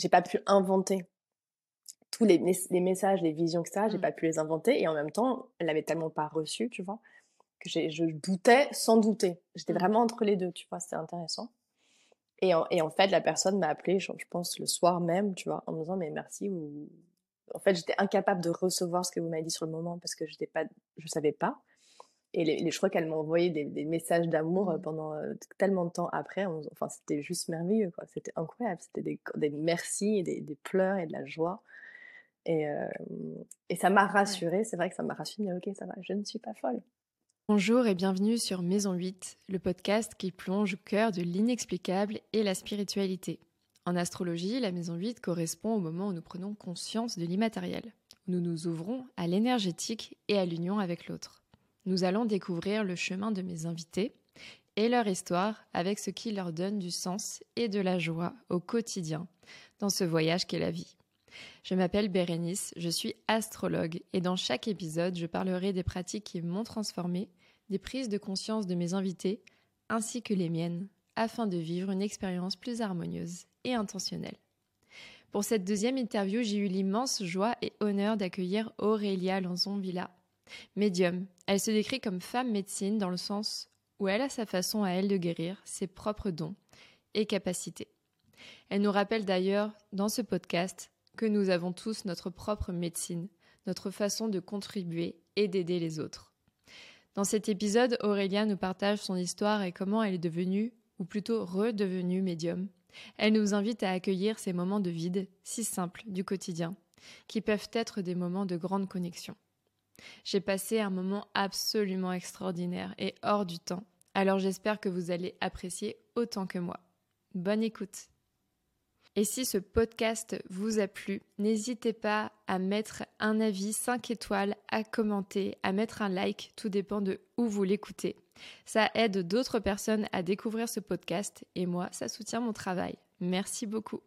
j'ai pas pu inventer tous les, les, messages, les visions, etc. J'ai mmh. pas pu les inventer et en même temps, elle l'avait tellement pas reçu, tu vois, que je doutais sans douter. J'étais mmh. vraiment entre les deux, tu vois, c'était intéressant. Et en, et en, fait, la personne m'a appelé, je, pense, le soir même, tu vois, en me disant, mais merci. Ou... En fait, j'étais incapable de recevoir ce que vous m'avez dit sur le moment parce que je pas, je savais pas. Et les, je crois qu'elle m'a envoyé des, des messages d'amour euh, mmh. pendant euh, tellement de temps après. Enfin, c'était juste merveilleux, quoi. C'était incroyable. C'était des, des merci et des, des, pleurs et de la joie. Et, euh, et ça m'a rassurée. C'est vrai que ça m'a rassurée. ok, ça va, je ne suis pas folle. Bonjour et bienvenue sur Maison 8, le podcast qui plonge au cœur de l'inexplicable et la spiritualité. En astrologie, la Maison 8 correspond au moment où nous prenons conscience de l'immatériel, où nous nous ouvrons à l'énergétique et à l'union avec l'autre. Nous allons découvrir le chemin de mes invités et leur histoire avec ce qui leur donne du sens et de la joie au quotidien dans ce voyage qu'est la vie. Je m'appelle Bérénice, je suis astrologue et dans chaque épisode, je parlerai des pratiques qui m'ont transformée, des prises de conscience de mes invités, ainsi que les miennes, afin de vivre une expérience plus harmonieuse et intentionnelle. Pour cette deuxième interview, j'ai eu l'immense joie et honneur d'accueillir Aurélia Lanzon-Villa, médium. Elle se décrit comme femme médecine dans le sens où elle a sa façon à elle de guérir, ses propres dons et capacités. Elle nous rappelle d'ailleurs dans ce podcast que nous avons tous notre propre médecine, notre façon de contribuer et d'aider les autres. Dans cet épisode, Aurélia nous partage son histoire et comment elle est devenue, ou plutôt redevenue médium. Elle nous invite à accueillir ces moments de vide, si simples du quotidien, qui peuvent être des moments de grande connexion. J'ai passé un moment absolument extraordinaire et hors du temps, alors j'espère que vous allez apprécier autant que moi. Bonne écoute et si ce podcast vous a plu, n'hésitez pas à mettre un avis 5 étoiles, à commenter, à mettre un like, tout dépend de où vous l'écoutez. Ça aide d'autres personnes à découvrir ce podcast et moi, ça soutient mon travail. Merci beaucoup.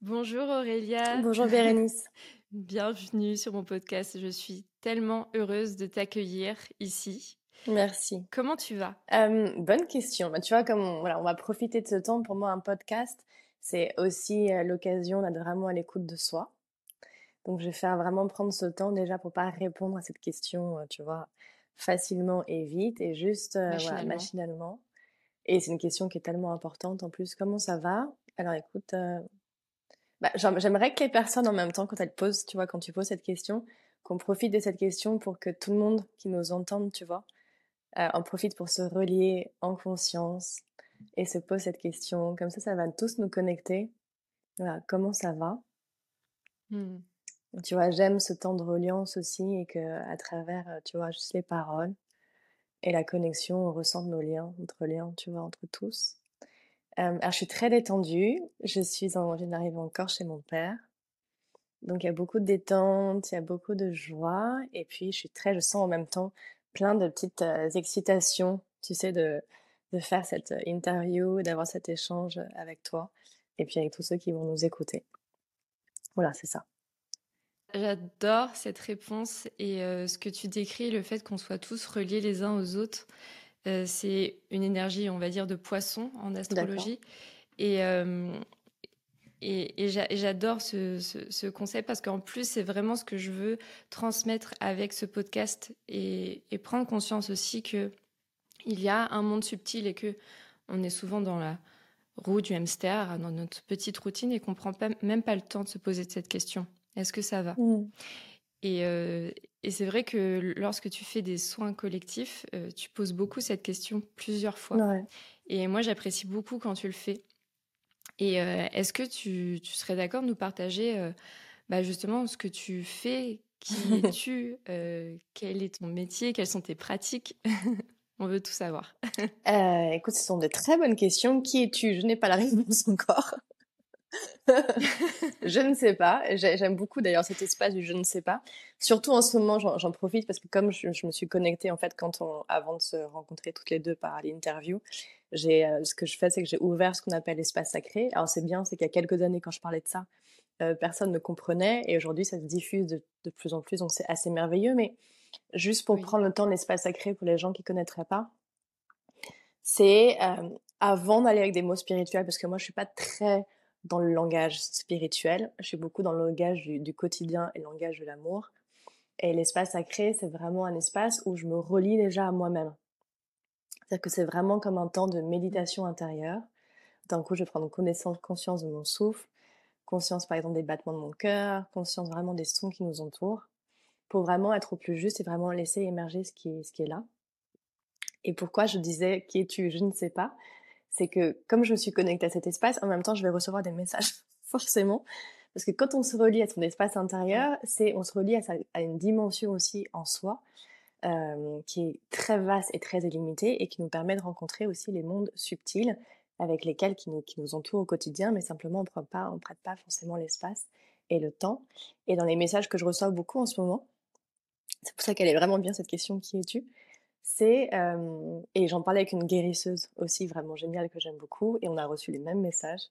Bonjour Aurélia. Bonjour Bérénice. Bienvenue sur mon podcast. Je suis tellement heureuse de t'accueillir ici. Merci. Comment tu vas? Euh, Bonne question. Bah, tu vois, comme on, voilà, on va profiter de ce temps. Pour moi, un podcast, c'est aussi l'occasion d'être vraiment à l'écoute de soi. Donc, je vais faire vraiment prendre ce temps déjà pour pas répondre à cette question, tu vois, facilement et vite et juste machinalement. machinalement. Et c'est une question qui est tellement importante en plus. Comment ça va? Alors, écoute, bah, j'aimerais que les personnes en même temps, quand elles posent, tu vois, quand tu poses cette question, qu'on profite de cette question pour que tout le monde qui nous entende, tu vois, en profite pour se relier en conscience, et se pose cette question. Comme ça, ça va tous nous connecter. Voilà, comment ça va? Mmh. Tu vois, j'aime ce temps de reliance aussi et que à travers, euh, tu vois, juste les paroles et la connexion, on ressent nos liens, notre lien, tu vois, entre tous. Alors, je suis très détendue. Je suis en, je n'arrive encore chez mon père. Donc, il y a beaucoup de détente, il y a beaucoup de joie. Et puis, je suis très, je sens en même temps plein de petites euh, excitations, tu sais, de, de faire cette euh, interview, d'avoir cet échange avec toi et puis avec tous ceux qui vont nous écouter. Voilà, c'est ça. J'adore cette réponse et euh, ce que tu décris, le fait qu'on soit tous reliés les uns aux autres. Euh, c'est une énergie, on va dire, de poisson en astrologie. Et, et, j'adore ce, ce, concept parce qu'en plus, c'est vraiment ce que je veux transmettre avec ce podcast et, et prendre conscience aussi que il y a un monde subtil et que on est souvent dans la roue du hamster, dans notre petite routine et qu'on prend même pas le temps de se poser cette question. Est-ce que ça va? Mmh. euh, Et, c'est vrai que lorsque tu fais des soins collectifs, euh, tu poses beaucoup cette question plusieurs fois. Et moi, j'apprécie beaucoup quand tu le fais. Et euh, est-ce que tu, serais d'accord de nous partager bah, justement ce que tu fais Qui es-tu Quel est ton métier Quelles sont tes pratiques? On veut tout savoir. euh, écoute, ce sont des très bonnes questions. Qui es-tu? Je n'ai pas la réponse encore. je ne sais pas. J'aime beaucoup d'ailleurs cet espace du je ne sais pas. Surtout en ce moment, j'en profite parce que comme je, me suis connectée en fait quand on, avant de se rencontrer toutes les deux par l'interview, j'ai euh, ce que je fais, c'est que j'ai ouvert ce qu'on appelle l'espace sacré. Alors c'est bien, c'est qu'il y a quelques années quand je parlais de ça, euh, personne ne comprenait et aujourd'hui ça se diffuse de, de plus en plus, donc c'est assez merveilleux. Mais juste pour prendre le temps de l'espace sacré pour les gens qui connaîtraient pas, c'est euh, avant d'aller avec des mots spirituels, parce que moi je suis pas très dans le langage spirituel, je suis beaucoup dans le langage du, quotidien et le langage de l'amour. Et l'espace sacré, c'est vraiment un espace où je me relie déjà à moi-même. C'est-à-dire que c'est vraiment comme un temps de méditation intérieure. D'un coup, je vais prendre connaissance, conscience de mon souffle, conscience par exemple des battements de mon cœur, conscience vraiment des sons qui nous entourent, pour vraiment être au plus juste et vraiment laisser émerger ce qui ce qui est là. Et pourquoi je disais qui es-tu? Je ne sais pas. C'est que comme je me suis connectée à cet espace, en même temps, je vais recevoir des messages, forcément. Parce que quand on se relie à son espace intérieur, c'est on se relie à, une dimension aussi en soi euh, qui est très vaste et très illimitée et qui nous permet de rencontrer aussi les mondes subtils avec lesquels qui nous, qui nous entourent au quotidien, mais simplement on ne prête pas, on prête pas forcément l'espace et le temps. Et dans les messages que je reçois beaucoup en ce moment, c'est pour ça qu'elle est vraiment bien cette question qui es-tu? Et j'en parlais avec une guérisseuse aussi vraiment géniale que j'aime beaucoup et on a reçu les mêmes messages.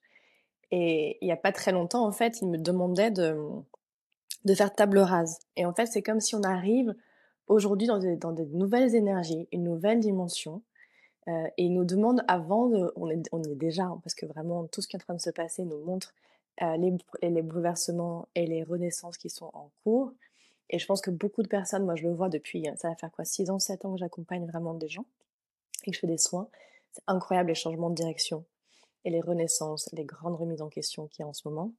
Et il n'y a pas très longtemps en fait, il me demandait de faire table rase. Et en fait, c'est comme si on arrive aujourd'hui dans des, nouvelles énergies, une nouvelle dimension, et il nous demande avant, de, on, est, est déjà, hein, parce que vraiment tout ce qui est en train de se passer nous montre les, bouleversements et les renaissances qui sont en cours. Et je pense que beaucoup de personnes, moi je le vois depuis, ça va faire quoi, 6 ans, 7 ans que j'accompagne vraiment des gens et que je fais des soins. C'est incroyable les changements de direction et les renaissances, les grandes remises en question qu'il y a en ce moment.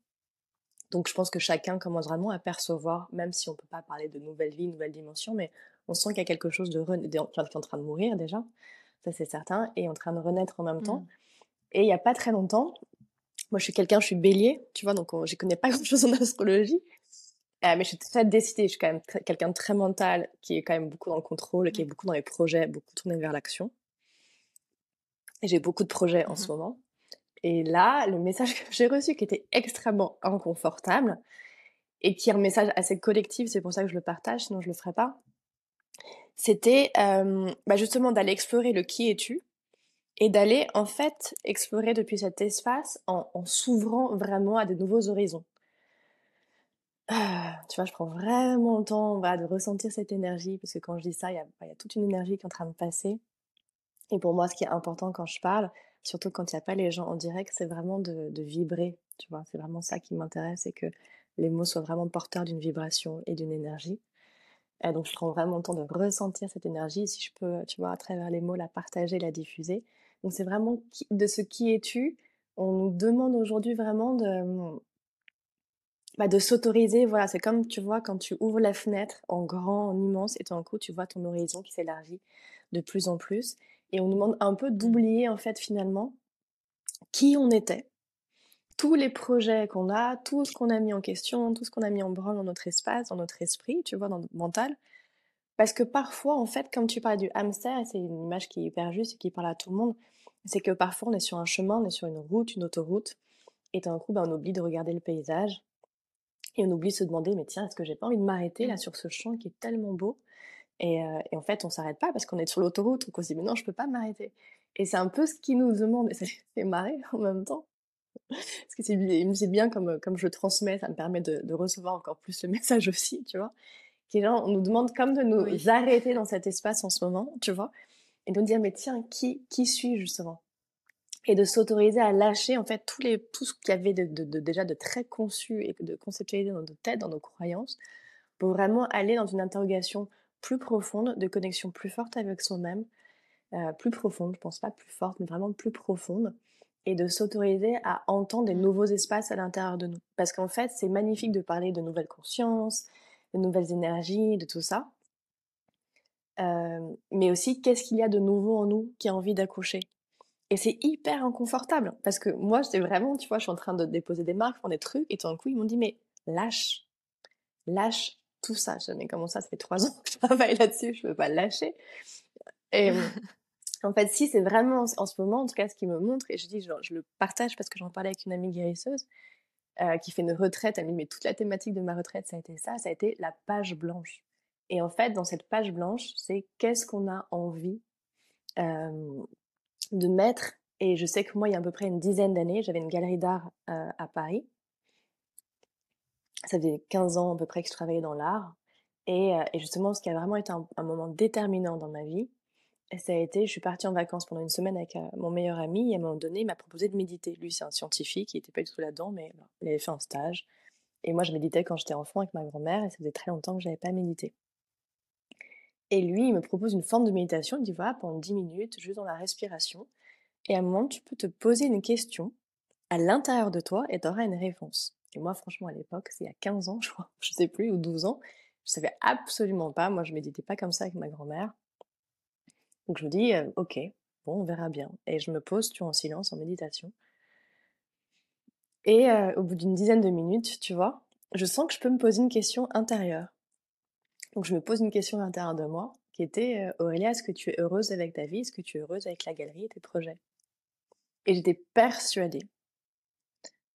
Donc je pense que chacun commence vraiment à percevoir, même si on ne peut pas parler de nouvelles vies, nouvelles dimensions, mais on sent qu'il y a quelque chose de, qui est en train de mourir déjà ça c'est certain, et en train de renaître en même temps. Mmh. Et il n'y a pas très longtemps, moi je suis quelqu'un, je suis bélier, tu vois, donc je connais pas grand-chose en astrologie, euh, mais je suis très décidée, je suis quand même quelqu'un de très mental, qui est quand même beaucoup dans le contrôle, qui est beaucoup dans les projets, beaucoup tourné vers l'action. J'ai beaucoup de projets en ce mmh moment. Et là, le message que j'ai reçu, qui était extrêmement inconfortable, et qui est un message assez collectif, c'est pour ça que je le partage, sinon je le ferais pas, c'était bah justement d'aller explorer le qui es-tu et d'aller en fait explorer depuis cet espace en, s'ouvrant vraiment à de nouveaux horizons. Ah, tu vois, je prends vraiment le temps de ressentir cette énergie, parce que quand je dis ça, il y, a, toute une énergie qui est en train de passer. Et pour moi, ce qui est important quand je parle, surtout quand il n'y a pas les gens en direct, c'est vraiment de, vibrer. Tu vois, c'est vraiment ça qui m'intéresse, c'est que les mots soient vraiment porteurs d'une vibration et d'une énergie donc je prends vraiment le temps de ressentir cette énergie, si je peux, tu vois, à travers les mots, la partager, la diffuser. Donc c'est vraiment de ce qui es-tu? On nous demande aujourd'hui vraiment de, bah, de s'autoriser. Voilà, c'est comme tu vois quand tu ouvres la fenêtre en grand, en immense, et tout d'un coup tu vois ton horizon qui s'élargit de plus en plus. Et on nous demande un peu d'oublier en fait finalement qui on était, tous les projets qu'on a, tout ce qu'on a mis en question, tout ce qu'on a mis en branle dans notre espace, dans notre esprit, tu vois, dans notre mental. Parce que parfois, en fait, comme tu parles du hamster, c'est une image qui est hyper juste et qui parle à tout le monde, c'est que parfois on est sur un chemin, on est sur une route, une autoroute, et d'un coup, ben, on oublie de regarder le paysage, et on oublie de se demander, mais tiens, est-ce que j'ai pas envie de m'arrêter là mmh. sur ce champ qui est tellement beau? Et, euh, et, en fait, on s'arrête pas parce qu'on est sur l'autoroute, donc on se dit, mais non, je peux pas m'arrêter. Et c'est un peu ce qui nous demande, et c'est marré en même temps, parce que c'est bien comme, comme je transmets, ça me permet de, de, recevoir encore plus le message aussi, tu vois? Qui on nous demande comme de nous arrêter dans cet espace en ce moment, tu vois, et de nous dire, mais tiens, qui, qui suis justement? Et de s'autoriser à lâcher en fait tous les, tout ce qu'il y avait de, de, déjà de très conçu et de conceptualisé dans nos têtes, dans nos croyances, pour vraiment aller dans une interrogation plus profonde, de connexion plus forte avec soi-même, euh, plus profonde, je pense pas plus forte, mais vraiment plus profonde, et de s'autoriser à entendre des mmh. nouveaux espaces à l'intérieur de nous. Parce qu'en fait, c'est magnifique de parler de nouvelles consciences, de nouvelles énergies, de tout ça. mais aussi, qu'est-ce qu'il y a de nouveau en nous qui a envie d'accoucher Et c'est hyper inconfortable. Parce que moi, c'est vraiment, tu vois, je suis en train de déposer des marques, faire des trucs, et tout d'un coup, ils m'ont dit, mais lâche, lâche tout ça. Je dis, comment ça, ça fait trois ans que je travaille là-dessus, je ne peux pas lâcher. Et, En fait, si c'est vraiment en ce moment, en tout cas, ce qui me montre, et je dis, je le partage parce que j'en parlais avec une amie guérisseuse euh, qui fait une retraite. Elle me dit, mais toute la thématique de ma retraite, ça a été ça, ça a été la page blanche. Et en fait, dans cette page blanche, c'est qu'est-ce qu'on a envie euh, de mettre. Et je sais que moi, il y a à peu près une dizaine d'années, j'avais une galerie d'art euh, à Paris. Ça faisait 15 ans à peu près que je travaillais dans l'art. Et, et, justement, ce qui a vraiment été un moment déterminant dans ma vie, ça a été, je suis partie en vacances pendant une semaine avec mon meilleur ami et à un moment donné, il m'a proposé de méditer. Lui, c'est un scientifique, il n'était pas du tout là-dedans, mais il avait fait un stage. Et moi, je méditais quand j'étais enfant avec ma grand-mère et ça faisait très longtemps que je n'avais pas médité. Et lui, il me propose une forme de méditation. Il dit voilà, pendant 10 minutes, juste dans la respiration. Et à un moment, tu peux te poser une question à l'intérieur de toi et tu auras une réponse. Et moi, franchement, à l'époque, c'est il y a 15 ans, je crois, je sais plus, ou 12 ans, je savais absolument pas. Moi, je méditais pas comme ça avec ma grand-mère. Donc, je me dis, euh, ok, bon, on verra bien. Et je me pose, tu vois, en silence, en méditation. Et euh, au bout d'une dizaine de minutes, tu vois, je sens que je peux me poser une question intérieure. Donc, je me pose une question à l'intérieur de moi qui était Aurélia, est-ce que tu es heureuse avec ta vie? Est-ce que tu es heureuse avec la galerie et tes projets? Et j'étais persuadée,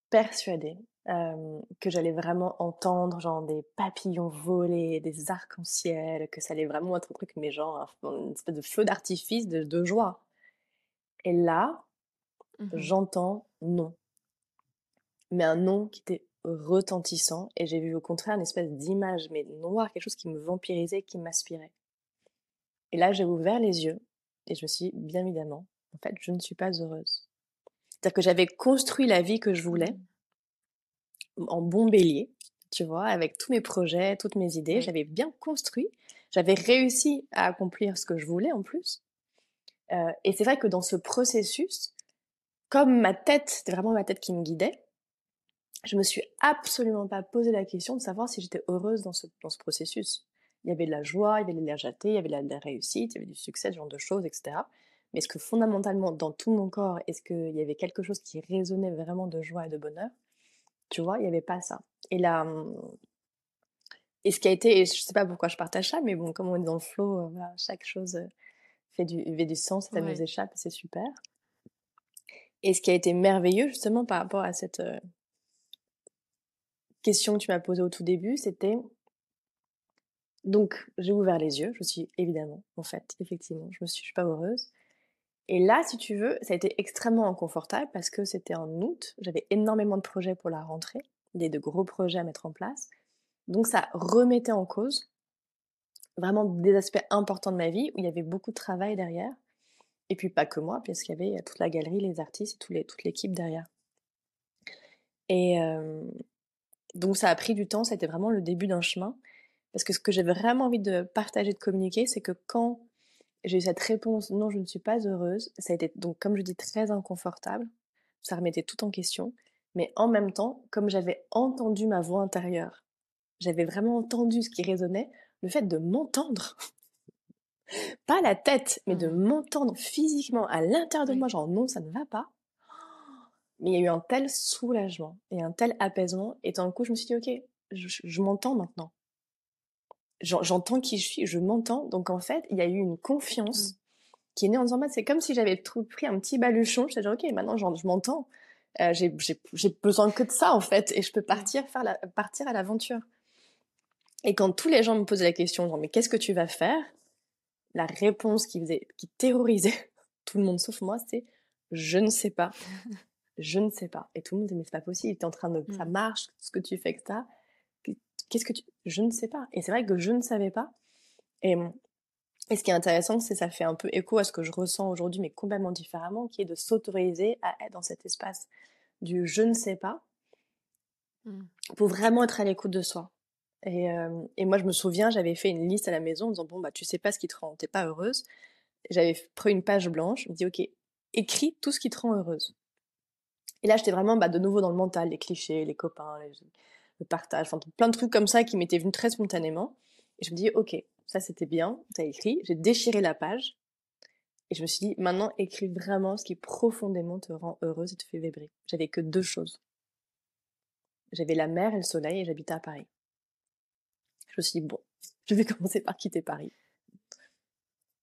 persuadée que j'allais vraiment entendre genre des papillons voler, des arcs-en-ciel, que ça allait vraiment être un truc, mais genre une espèce de feu d'artifice de, joie. Et là, mmh j'entends non. Mais un non qui était retentissant et j'ai vu au contraire une espèce d'image mais noire, quelque chose qui me vampirisait, qui m'aspirait. Et là, j'ai ouvert les yeux et je me suis dit, bien évidemment, en fait, je ne suis pas heureuse. C'est-à-dire que j'avais construit la vie que je voulais mmh. en bon bélier, tu vois, avec tous mes projets, toutes mes idées. J'avais bien construit. J'avais réussi à accomplir ce que je voulais en plus. Euh, et c'est vrai que dans ce processus, comme ma tête, c'était vraiment ma tête qui me guidait, je me suis absolument pas posé la question de savoir si j'étais heureuse dans ce, dans ce processus. Il y avait de la joie, il y avait de légèreté, il y avait de la, réussite, il y avait du succès, ce genre de choses, etc. Mais est-ce que fondamentalement, dans tout mon corps, est-ce qu'il y avait quelque chose qui résonnait vraiment de joie et de bonheur? Tu vois, il n'y avait pas ça. Et là, hum, et ce qui a été, et je sais pas pourquoi je partage ça, mais bon, comme on est dans le flow, euh, chaque chose euh, fait du, fait du sens, ça nous échappe, c'est super. Et ce qui a été merveilleux, justement, par rapport à cette euh, question que tu m'as posée au tout début, c'était donc, j'ai ouvert les yeux, je suis évidemment, en fait, effectivement, je me suis, suis pas heureuse. Et là, si tu veux, ça a été extrêmement inconfortable parce que c'était en août, j'avais énormément de projets pour la rentrée, des de gros projets à mettre en place. Donc ça remettait en cause vraiment des aspects importants de ma vie où il y avait beaucoup de travail derrière. Et puis pas que moi, puisqu'il y avait toute la galerie, les artistes et toute l'équipe derrière. Et euh, donc ça a pris du temps, c'était vraiment le début d'un chemin. Parce que ce que j'ai vraiment envie de partager, de communiquer, c'est que quand j'ai eu cette réponse non, je ne suis pas heureuse, ça a été donc, comme je dis, très inconfortable. Ça remettait tout en question. Mais en même temps, comme j'avais entendu ma voix intérieure, j'avais vraiment entendu ce qui résonnait, le fait de m'entendre, pas la tête, mais de mmh. m'entendre physiquement à l'intérieur de moi, genre non, ça ne va pas. Mais il y a eu un tel soulagement et un tel apaisement. Et d'un coup, je me suis dit, ok, je m'entends maintenant j'entends qui je suis, je m'entends. Donc en fait, il y a eu une confiance mmh. qui est née en disant, bah, c'est comme si j'avais pris un petit baluchon. Je suis dit, ok, maintenant je m'entends. Euh, j'ai besoin que de ça en fait, et je peux mmh. partir faire la, partir à l'aventure. Et quand tous les gens me posaient la question, genre, mais qu'est-ce que tu vas faire? La réponse qui faisait, qui terrorisait tout le monde sauf moi, c'est je ne sais pas. je ne sais pas. Et tout le monde disait, mais c'est pas possible, tu es en train de, ça mmh. marche, ce que tu fais, etc. Qu'est-ce que tu... Je ne sais pas. Et c'est vrai que je ne savais pas. Et, et ce qui est intéressant, c'est que ça fait un peu écho à ce que je ressens aujourd'hui, mais complètement différemment, qui est de s'autoriser à être dans cet espace du je ne sais pas, mmh. pour vraiment être à l'écoute de soi. Et, euh, et, moi, je me souviens, j'avais fait une liste à la maison en disant, bon, bah, tu sais pas ce qui te rend, t'es pas heureuse. J'avais pris une page blanche, je me dis, ok, écris tout ce qui te rend heureuse. Et là, j'étais vraiment bah, de nouveau dans le mental, les clichés, les copains, les, partage, enfin plein de trucs comme ça qui m'étaient venus très spontanément. Et je me dis, ok, ça c'était bien, t'as écrit, j'ai déchiré la page. Et je me suis dit, maintenant écris vraiment ce qui profondément te rend heureuse et te fait vibrer. J'avais que deux choses. J'avais la mer et le soleil et j'habitais à Paris. Je me suis dit, bon, je vais commencer par quitter Paris.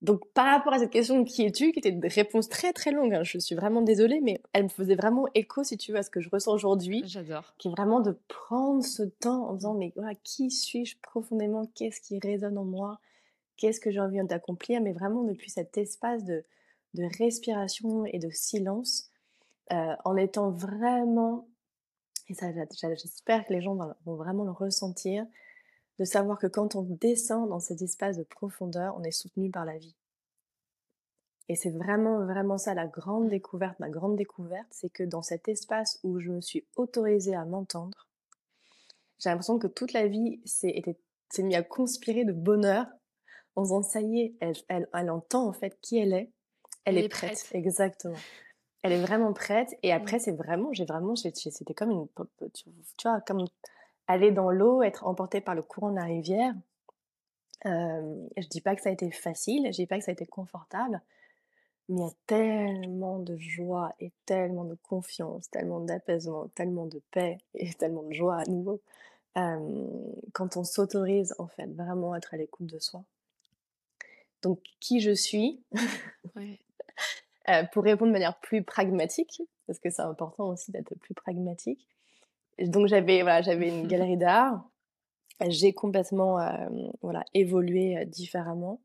Donc, par rapport à cette question qui es-tu, qui était une réponse très très longue, hein, je suis vraiment désolée, mais elle me faisait vraiment écho, si tu veux, à ce que je ressens aujourd'hui. J'adore. Qui est vraiment de prendre ce temps en disant, mais voilà, qui suis-je profondément? Qu'est-ce qui résonne en moi? Qu'est-ce que j'ai envie d'accomplir? Mais vraiment depuis cet espace de, de respiration et de silence, euh, en étant vraiment, et ça j'espère que les gens vont vraiment le ressentir, de savoir que quand on descend dans cet espace de profondeur, on est soutenu par la vie. Et c'est vraiment, vraiment ça la grande découverte, ma grande découverte, c'est que dans cet espace où je me suis autorisée à m'entendre, j'ai l'impression que toute la vie s'est mis à conspirer de bonheur en disant ça y est, elle, elle, elle entend en fait qui elle est, elle, est, prête. Exactement. Elle est vraiment prête. Et après, mmh. c'est vraiment, j'ai vraiment, c'était comme une, tu vois, comme aller dans l'eau, être emporté par le courant de la rivière. Euh, je dis pas que ça a été facile, je dis pas que ça a été confortable, mais il y a tellement de joie et tellement de confiance, tellement d'apaisement, tellement de paix et tellement de joie à nouveau quand on s'autorise en fait vraiment à être à l'écoute de soi. Donc qui je suis? Euh, Pour répondre de manière plus pragmatique, parce que c'est important aussi d'être plus pragmatique. Donc j'avais voilà, j'avais une galerie d'art. J'ai complètement voilà évolué différemment.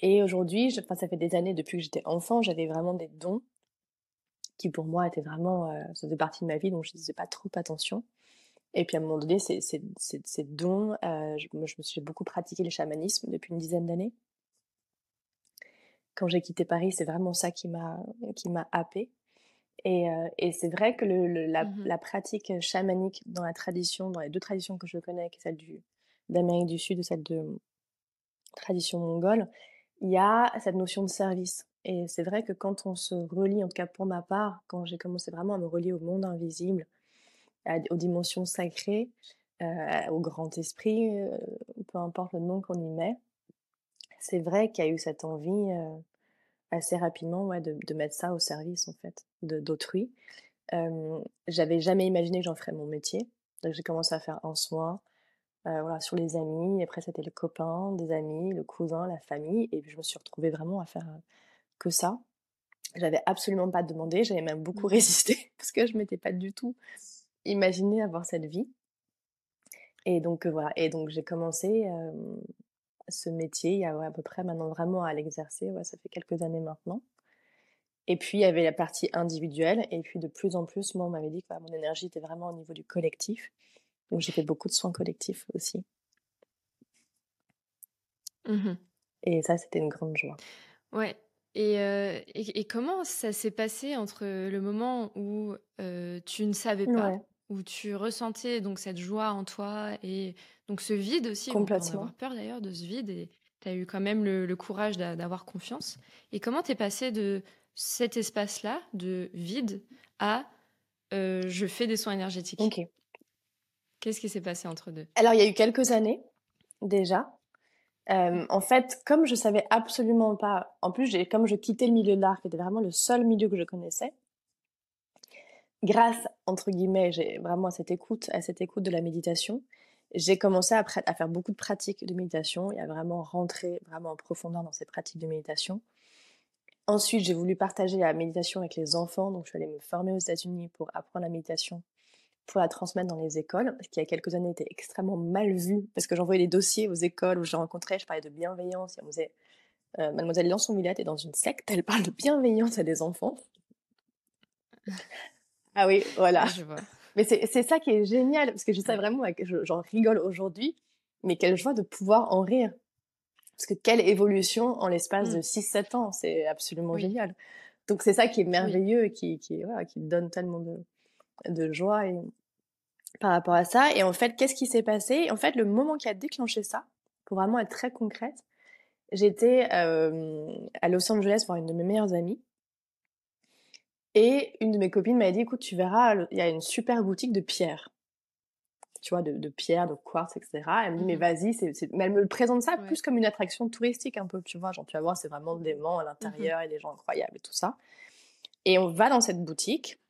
Et aujourd'hui, enfin, ça fait des années depuis que j'étais enfant, j'avais vraiment des dons qui pour moi étaient vraiment, euh, ça faisait partie de ma vie, donc je ne faisais pas trop attention. Et puis à un moment donné, ces, ces, ces, dons, euh, je, je, me suis beaucoup pratiqué le chamanisme depuis une dizaine d'années. Quand j'ai quitté Paris, c'est vraiment ça qui m'a qui m'a happé. Et, euh, et c'est vrai que le, la, mmh la, pratique chamanique dans la tradition, dans les deux traditions que je connais, qui est celle du, d'Amérique du Sud et celle de tradition mongole, il y a cette notion de service. Et c'est vrai que quand on se relie, en tout cas pour ma part, quand j'ai commencé vraiment à me relier au monde invisible, aux dimensions sacrées, euh, au grand esprit, euh, peu importe le nom qu'on y met, c'est vrai qu'il y a eu cette envie assez rapidement ouais, de, de, mettre ça au service en fait d'autrui. J'avais jamais imaginé que j'en ferais mon métier. Donc j'ai commencé à faire un soin, euh, voilà, sur les amis. Après, c'était le copain, des amis, le cousin, la famille. Et puis, je me suis retrouvée vraiment à faire euh, que ça. J'avais absolument pas demandé. J'avais même beaucoup mmh. résisté parce que je m'étais pas du tout imaginé avoir cette vie. Et donc, euh, voilà. Et donc, j'ai commencé ce métier il y a à peu près maintenant vraiment à l'exercer. Ouais, ça fait quelques années maintenant. Et puis, il y avait la partie individuelle. Et puis, de plus en plus, moi, on m'avait dit que mon énergie était vraiment au niveau du collectif. Donc j'ai fait beaucoup de soins collectifs aussi. Mmh et ça, c'était une grande joie. Ouais. Et, euh, et, comment ça s'est passé entre le moment où euh, tu ne savais pas, où tu ressentais donc cette joie en toi et donc ce vide aussi, Complètement. on avoir peur d'ailleurs de ce vide et tu as eu quand même le, courage d'avoir confiance. Et comment t'es passé de cet espace-là, de vide, à euh, je fais des soins énergétiques? Ok. Qu'est-ce qui s'est passé entre deux? Alors, il y a eu quelques années déjà. Euh, en fait, comme je savais absolument pas, en plus, comme je quittais le milieu de l'art, qui était vraiment le seul milieu que je connaissais, grâce, entre guillemets, vraiment à cette écoute, à cette écoute de la méditation, j'ai commencé à, faire beaucoup de pratiques de méditation et à vraiment rentrer vraiment en profondeur dans ces pratiques de méditation. Ensuite, j'ai voulu partager la méditation avec les enfants, donc je suis allée me former aux États-Unis pour apprendre la méditation pour la transmettre dans les écoles, ce qui il y a quelques années était extrêmement mal vu, parce que j'envoyais des dossiers aux écoles où je rencontrais, je parlais de bienveillance, euh, Mademoiselle Lançon-Villette est dans une secte, elle parle de bienveillance à des enfants. Ah oui, voilà. Je vois. Mais c'est ça qui est génial, parce que je sais vraiment, j'en rigole aujourd'hui, mais quelle joie de pouvoir en rire. Parce que quelle évolution en l'espace de 6-7 mmh. ans, c'est absolument génial. Donc c'est ça qui est merveilleux et qui, qui, voilà, qui donne tellement de, de joie et, par rapport à ça. Et en fait, qu'est-ce qui s'est passé? En fait, le moment qui a déclenché ça, pour vraiment être très concrète, j'étais euh, à Los Angeles voir une de mes meilleures amies. Et une de mes copines m'a dit, écoute, tu verras, il y a une super boutique de pierres. Tu vois, de, de pierres, de quartz, etc. Elle me dit, mais mmh vas-y, c'est, mais elle me présente ça plus comme une attraction touristique un peu, tu vois. Genre, tu vas voir, c'est vraiment des vents à mmh l'intérieur et des gens incroyables et tout ça. Et on va dans cette boutique.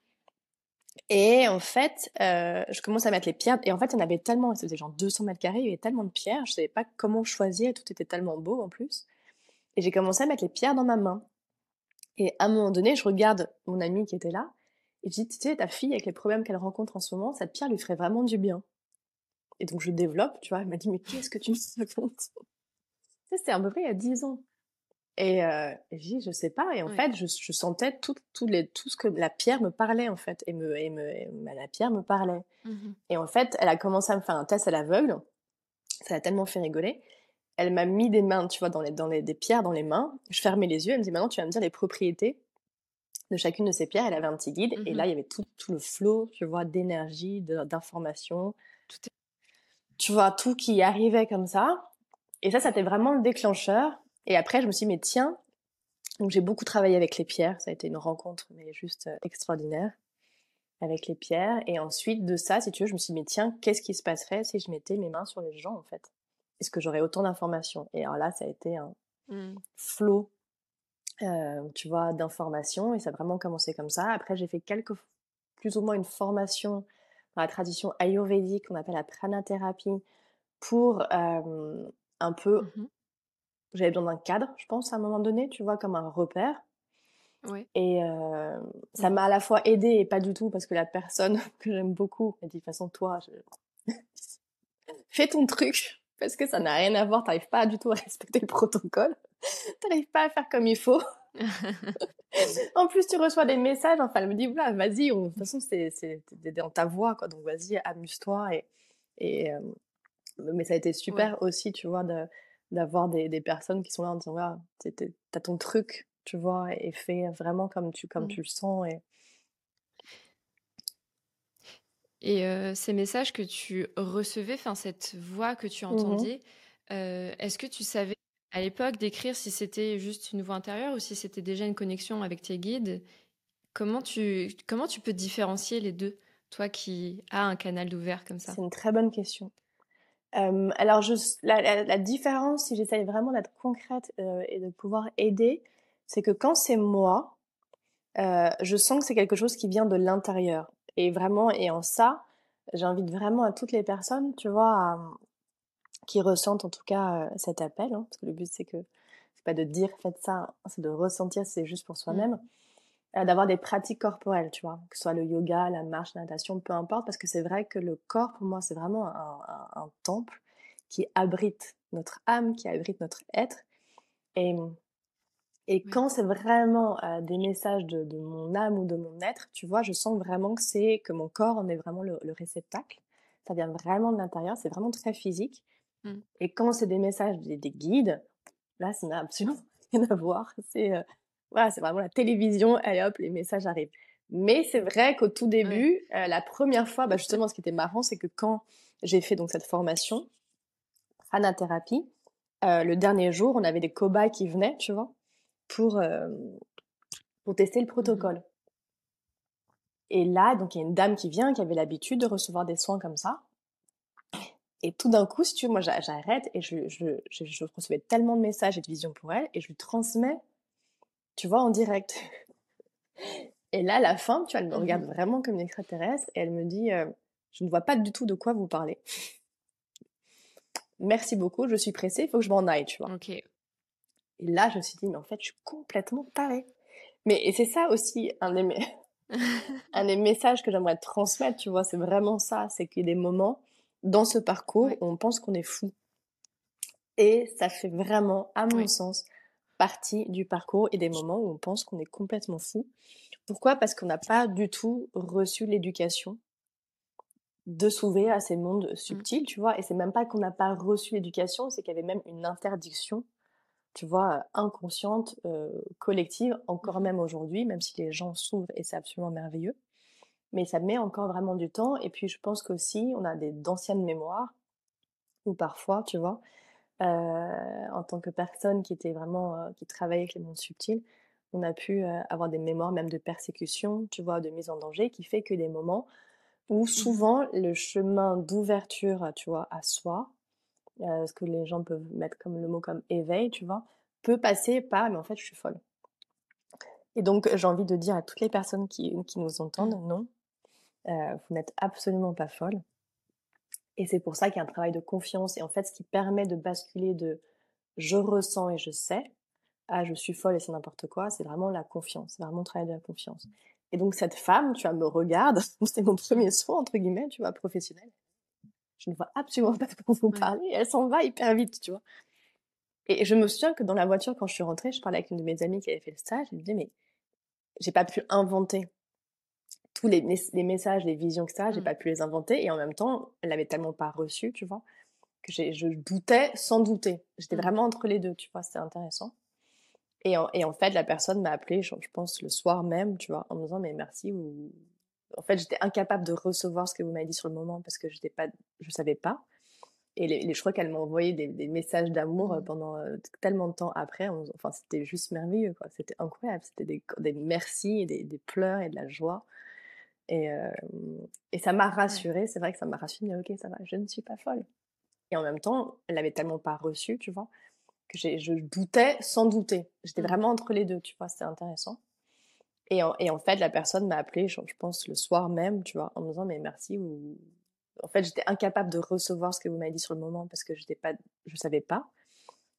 Et en fait, euh, je commence à mettre les pierres. Et en fait, il y en avait tellement, c'était genre 200 mètres carrés, il y avait tellement de pierres, je savais pas comment choisir, tout était tellement beau en plus. Et j'ai commencé à mettre les pierres dans ma main. Et à un moment donné, je regarde mon amie qui était là, et je dis, tu sais, ta fille, avec les problèmes qu'elle rencontre en ce moment, cette pierre lui ferait vraiment du bien. Et donc je développe, tu vois, elle m'a dit, mais qu'est-ce que tu me racontes? Ça, c'était à peu près il y a 10 ans. Et euh, j'ai dit, je sais pas. Et en fait, je, je sentais tout, tout, les, tout ce que la pierre me parlait, en fait. Et, me, et, me, la pierre me parlait. Mmh et en fait, elle a commencé à me faire un test à l'aveugle. Ça l'a tellement fait rigoler. Elle m'a mis des mains, tu vois, dans, les, dans les, des pierres dans les mains. Je fermais les yeux. Elle me dit maintenant, tu vas me dire les propriétés de chacune de ces pierres. Elle avait un petit guide. Et là, mmh il y avait tout, tout le flot, tu vois, d'énergie, d'informations. Tu vois, tout qui arrivait comme ça. Et ça, c'était vraiment le déclencheur. Et après, je me suis dit, mais tiens, donc j'ai beaucoup travaillé avec les pierres. Ça a été une rencontre, mais juste euh, extraordinaire avec les pierres. Et ensuite de ça, si tu veux, je me suis dit, mais tiens, qu'est-ce qui se passerait si je mettais mes mains sur les gens, en fait? Est-ce que j'aurais autant d'informations? Et alors là, ça a été un mmh. flot, euh, tu vois, d'informations. Et ça a vraiment commencé comme ça. Après, j'ai fait quelques, plus ou moins une formation dans la tradition ayurvédique qu'on appelle la pranathérapie pour euh, un peu... Mmh j'avais besoin d'un cadre, je pense, à un moment donné, tu vois, comme un repère. Et euh, ça m'a à la fois aidé et pas du tout parce que la personne que j'aime beaucoup m'a dit de toute façon toi, fais ton truc parce que ça n'a rien à voir, t'arrives pas du tout à respecter le protocole, t'arrives pas à faire comme il faut. en plus, tu reçois des messages. Enfin, elle me dit voilà, vas-y. De toute façon, c'est dans ta voix, quoi. Donc, vas-y, amuse-toi. Et, et euh, mais ça a été super aussi, tu vois, d'avoir des, des, personnes qui sont là en disant voilà, t'as ton truc, tu vois, et fait vraiment comme tu, comme mmh. tu le sens. Et, et ces messages que tu recevais, enfin cette voix que tu mmh entendais, est-ce que tu savais à l'époque d'écrire si c'était juste une voix intérieure ou si c'était déjà une connexion avec tes guides? Comment tu, comment tu peux différencier les deux, toi qui as un canal d'ouvert comme ça? C'est une très bonne question. alors, je, la, la, différence, si j'essaye vraiment d'être concrète et de pouvoir aider, c'est que quand c'est moi, je sens que c'est quelque chose qui vient de l'intérieur. Et vraiment, et en ça, j'invite vraiment à toutes les personnes, tu vois, qui ressentent en tout cas cet appel, hein, parce que le but c'est que c'est pas de dire faites ça, c'est de ressentir, c'est juste pour soi-même, mmh. euh, d'avoir des pratiques corporelles, tu vois, que ce soit le yoga, la marche, la natation, peu importe, parce que c'est vrai que le corps pour moi c'est vraiment un, un temple qui abrite notre âme, qui abrite notre être. Et et quand c'est vraiment des messages de, de, mon âme ou de mon être, tu vois, je sens vraiment que c'est que mon corps en est vraiment le, réceptacle. Ça vient vraiment de l'intérieur, c'est vraiment très physique. Mmh. Et quand c'est des messages des, guides, là, ça n'a absolument rien à voir. C'est voilà, c'est vraiment la télévision. Allez hop, les messages arrivent. Mais c'est vrai qu'au tout début, la première fois, bah justement, ce qui était marrant, c'est que quand j'ai fait donc cette formation, pranathérapie, euh, le dernier jour, on avait des cobayes qui venaient, tu vois pour, euh, pour tester le mmh protocole. Et là, donc il y a une dame qui vient, qui avait l'habitude de recevoir des soins comme ça. Et tout d'un coup, si tu veux, moi j'arrête et je, je, je, recevais tellement de messages et de visions pour elle et je lui transmets, tu vois, en direct. Et là, à la fin, tu vois, elle me regarde mmh vraiment comme une extraterrestre et elle me dit euh, Je ne vois pas du tout de quoi vous parlez. Merci beaucoup, je suis pressée, il faut que je m'en aille, tu vois. Ok. Et là, je me suis dit, mais en fait, je suis complètement tarée. Mais et c'est ça aussi un des, un des messages que j'aimerais transmettre, tu vois, c'est vraiment ça, c'est qu'il y a des moments dans ce parcours où on pense qu'on est fou. Et ça fait vraiment, à mon sens, partie du parcours et des moments où on pense qu'on est complètement fou. Pourquoi? Parce qu'on n'a pas du tout reçu l'éducation de s'ouvrir à ces mondes mmh. subtils, tu vois. Et c'est même pas qu'on n'a pas reçu l'éducation, c'est qu'il y avait même une interdiction tu vois, inconsciente, collective, encore mmh même aujourd'hui, même si les gens s'ouvrent et c'est absolument merveilleux. Mais ça met encore vraiment du temps. Et puis je pense qu'aussi, on a des d'anciennes mémoires, ou parfois, tu vois, en tant que personne qui était vraiment, qui travaillait avec les mondes subtils, on a pu avoir des mémoires même de persécution, tu vois, de mise en danger, qui fait que des moments où mmh souvent le chemin d'ouverture, tu vois, à soi, ce que les gens peuvent mettre comme le mot comme éveil, tu vois, peut passer par mais en fait je suis folle. Et donc j'ai envie de dire à toutes les personnes qui, qui nous entendent, non, euh, vous n'êtes absolument pas folle. Et c'est pour ça qu'il y a un travail de confiance. Et en fait, ce qui permet de basculer de je ressens et je sais à je suis folle et c'est n'importe quoi, c'est vraiment la confiance. C'est vraiment le travail de la confiance. Et donc cette femme, tu vois, me regarde, c'est mon premier soin, entre guillemets, tu vois, professionnel je ne vois absolument pas de quoi vous parlez. Elle s'en va hyper vite, tu vois. Et je me souviens que dans la voiture, quand je suis rentrée, je parlais avec une de mes amies qui avait fait le stage. Elle me disait, mais j'ai pas pu inventer tous les, les, messages, les visions, etc. J'ai mmh. pas pu les inventer. Et en même temps, elle l'avait tellement pas reçu, tu vois, que je doutais sans douter. J'étais Mmh. vraiment entre les deux, tu vois, c'était intéressant. Et en, et en fait, la personne m'a appelé, je, je pense, le soir même, tu vois, en me disant, mais merci. Ou... En fait, j'étais incapable de recevoir ce que vous m'avez dit sur le moment parce que je ne savais pas. Et les, les, je crois qu'elle m'a envoyé des, des, messages d'amour euh, Mmh. pendant euh, tellement de temps après. On- enfin, c'était juste merveilleux, quoi. C'était incroyable. C'était des, des merci, et des, des pleurs et de la joie. Et, euh, et ça m'a rassurée. C'est vrai que ça m'a rassurée. Mais ok, ça va, je ne suis pas folle. Et en même temps, elle l'avait tellement pas reçu, tu vois, que je doutais sans douter. J'étais Mmh. vraiment entre les deux, tu vois. C'était intéressant. Et en, et en fait, la personne m'a appelé, je, je pense, le soir même, tu vois, en me disant, mais merci. Ou... En fait, j'étais incapable de recevoir ce que vous m'avez dit sur le moment parce que je ne savais pas.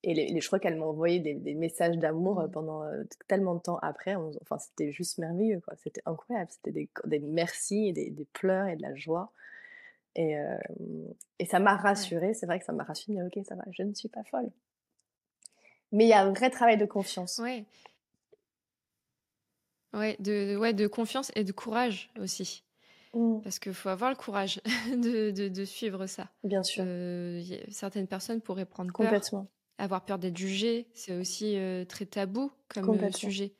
Et les, les- je crois qu'elle m'a envoyé des, des messages d'amour euh, Mmh. pendant euh, tellement de temps après. On- enfin, c'était juste merveilleux, quoi. C'était incroyable. C'était des, des merci, et des, des pleurs et de la joie. Et, euh, et ça m'a rassurée. C'est vrai que ça m'a rassurée. Mais ok, ça va, je ne suis pas folle. Mais il y a un vrai travail de confiance. Ouais. Ouais, de, de- ouais, de confiance et de courage aussi. Mm, Parce qu'il faut avoir le courage de, de- de suivre ça. bien sûr, Euh, certaines personnes pourraient prendre peur, complètement. avoir peur d'être jugées. C'est aussi euh, très tabou comme euh, sujet.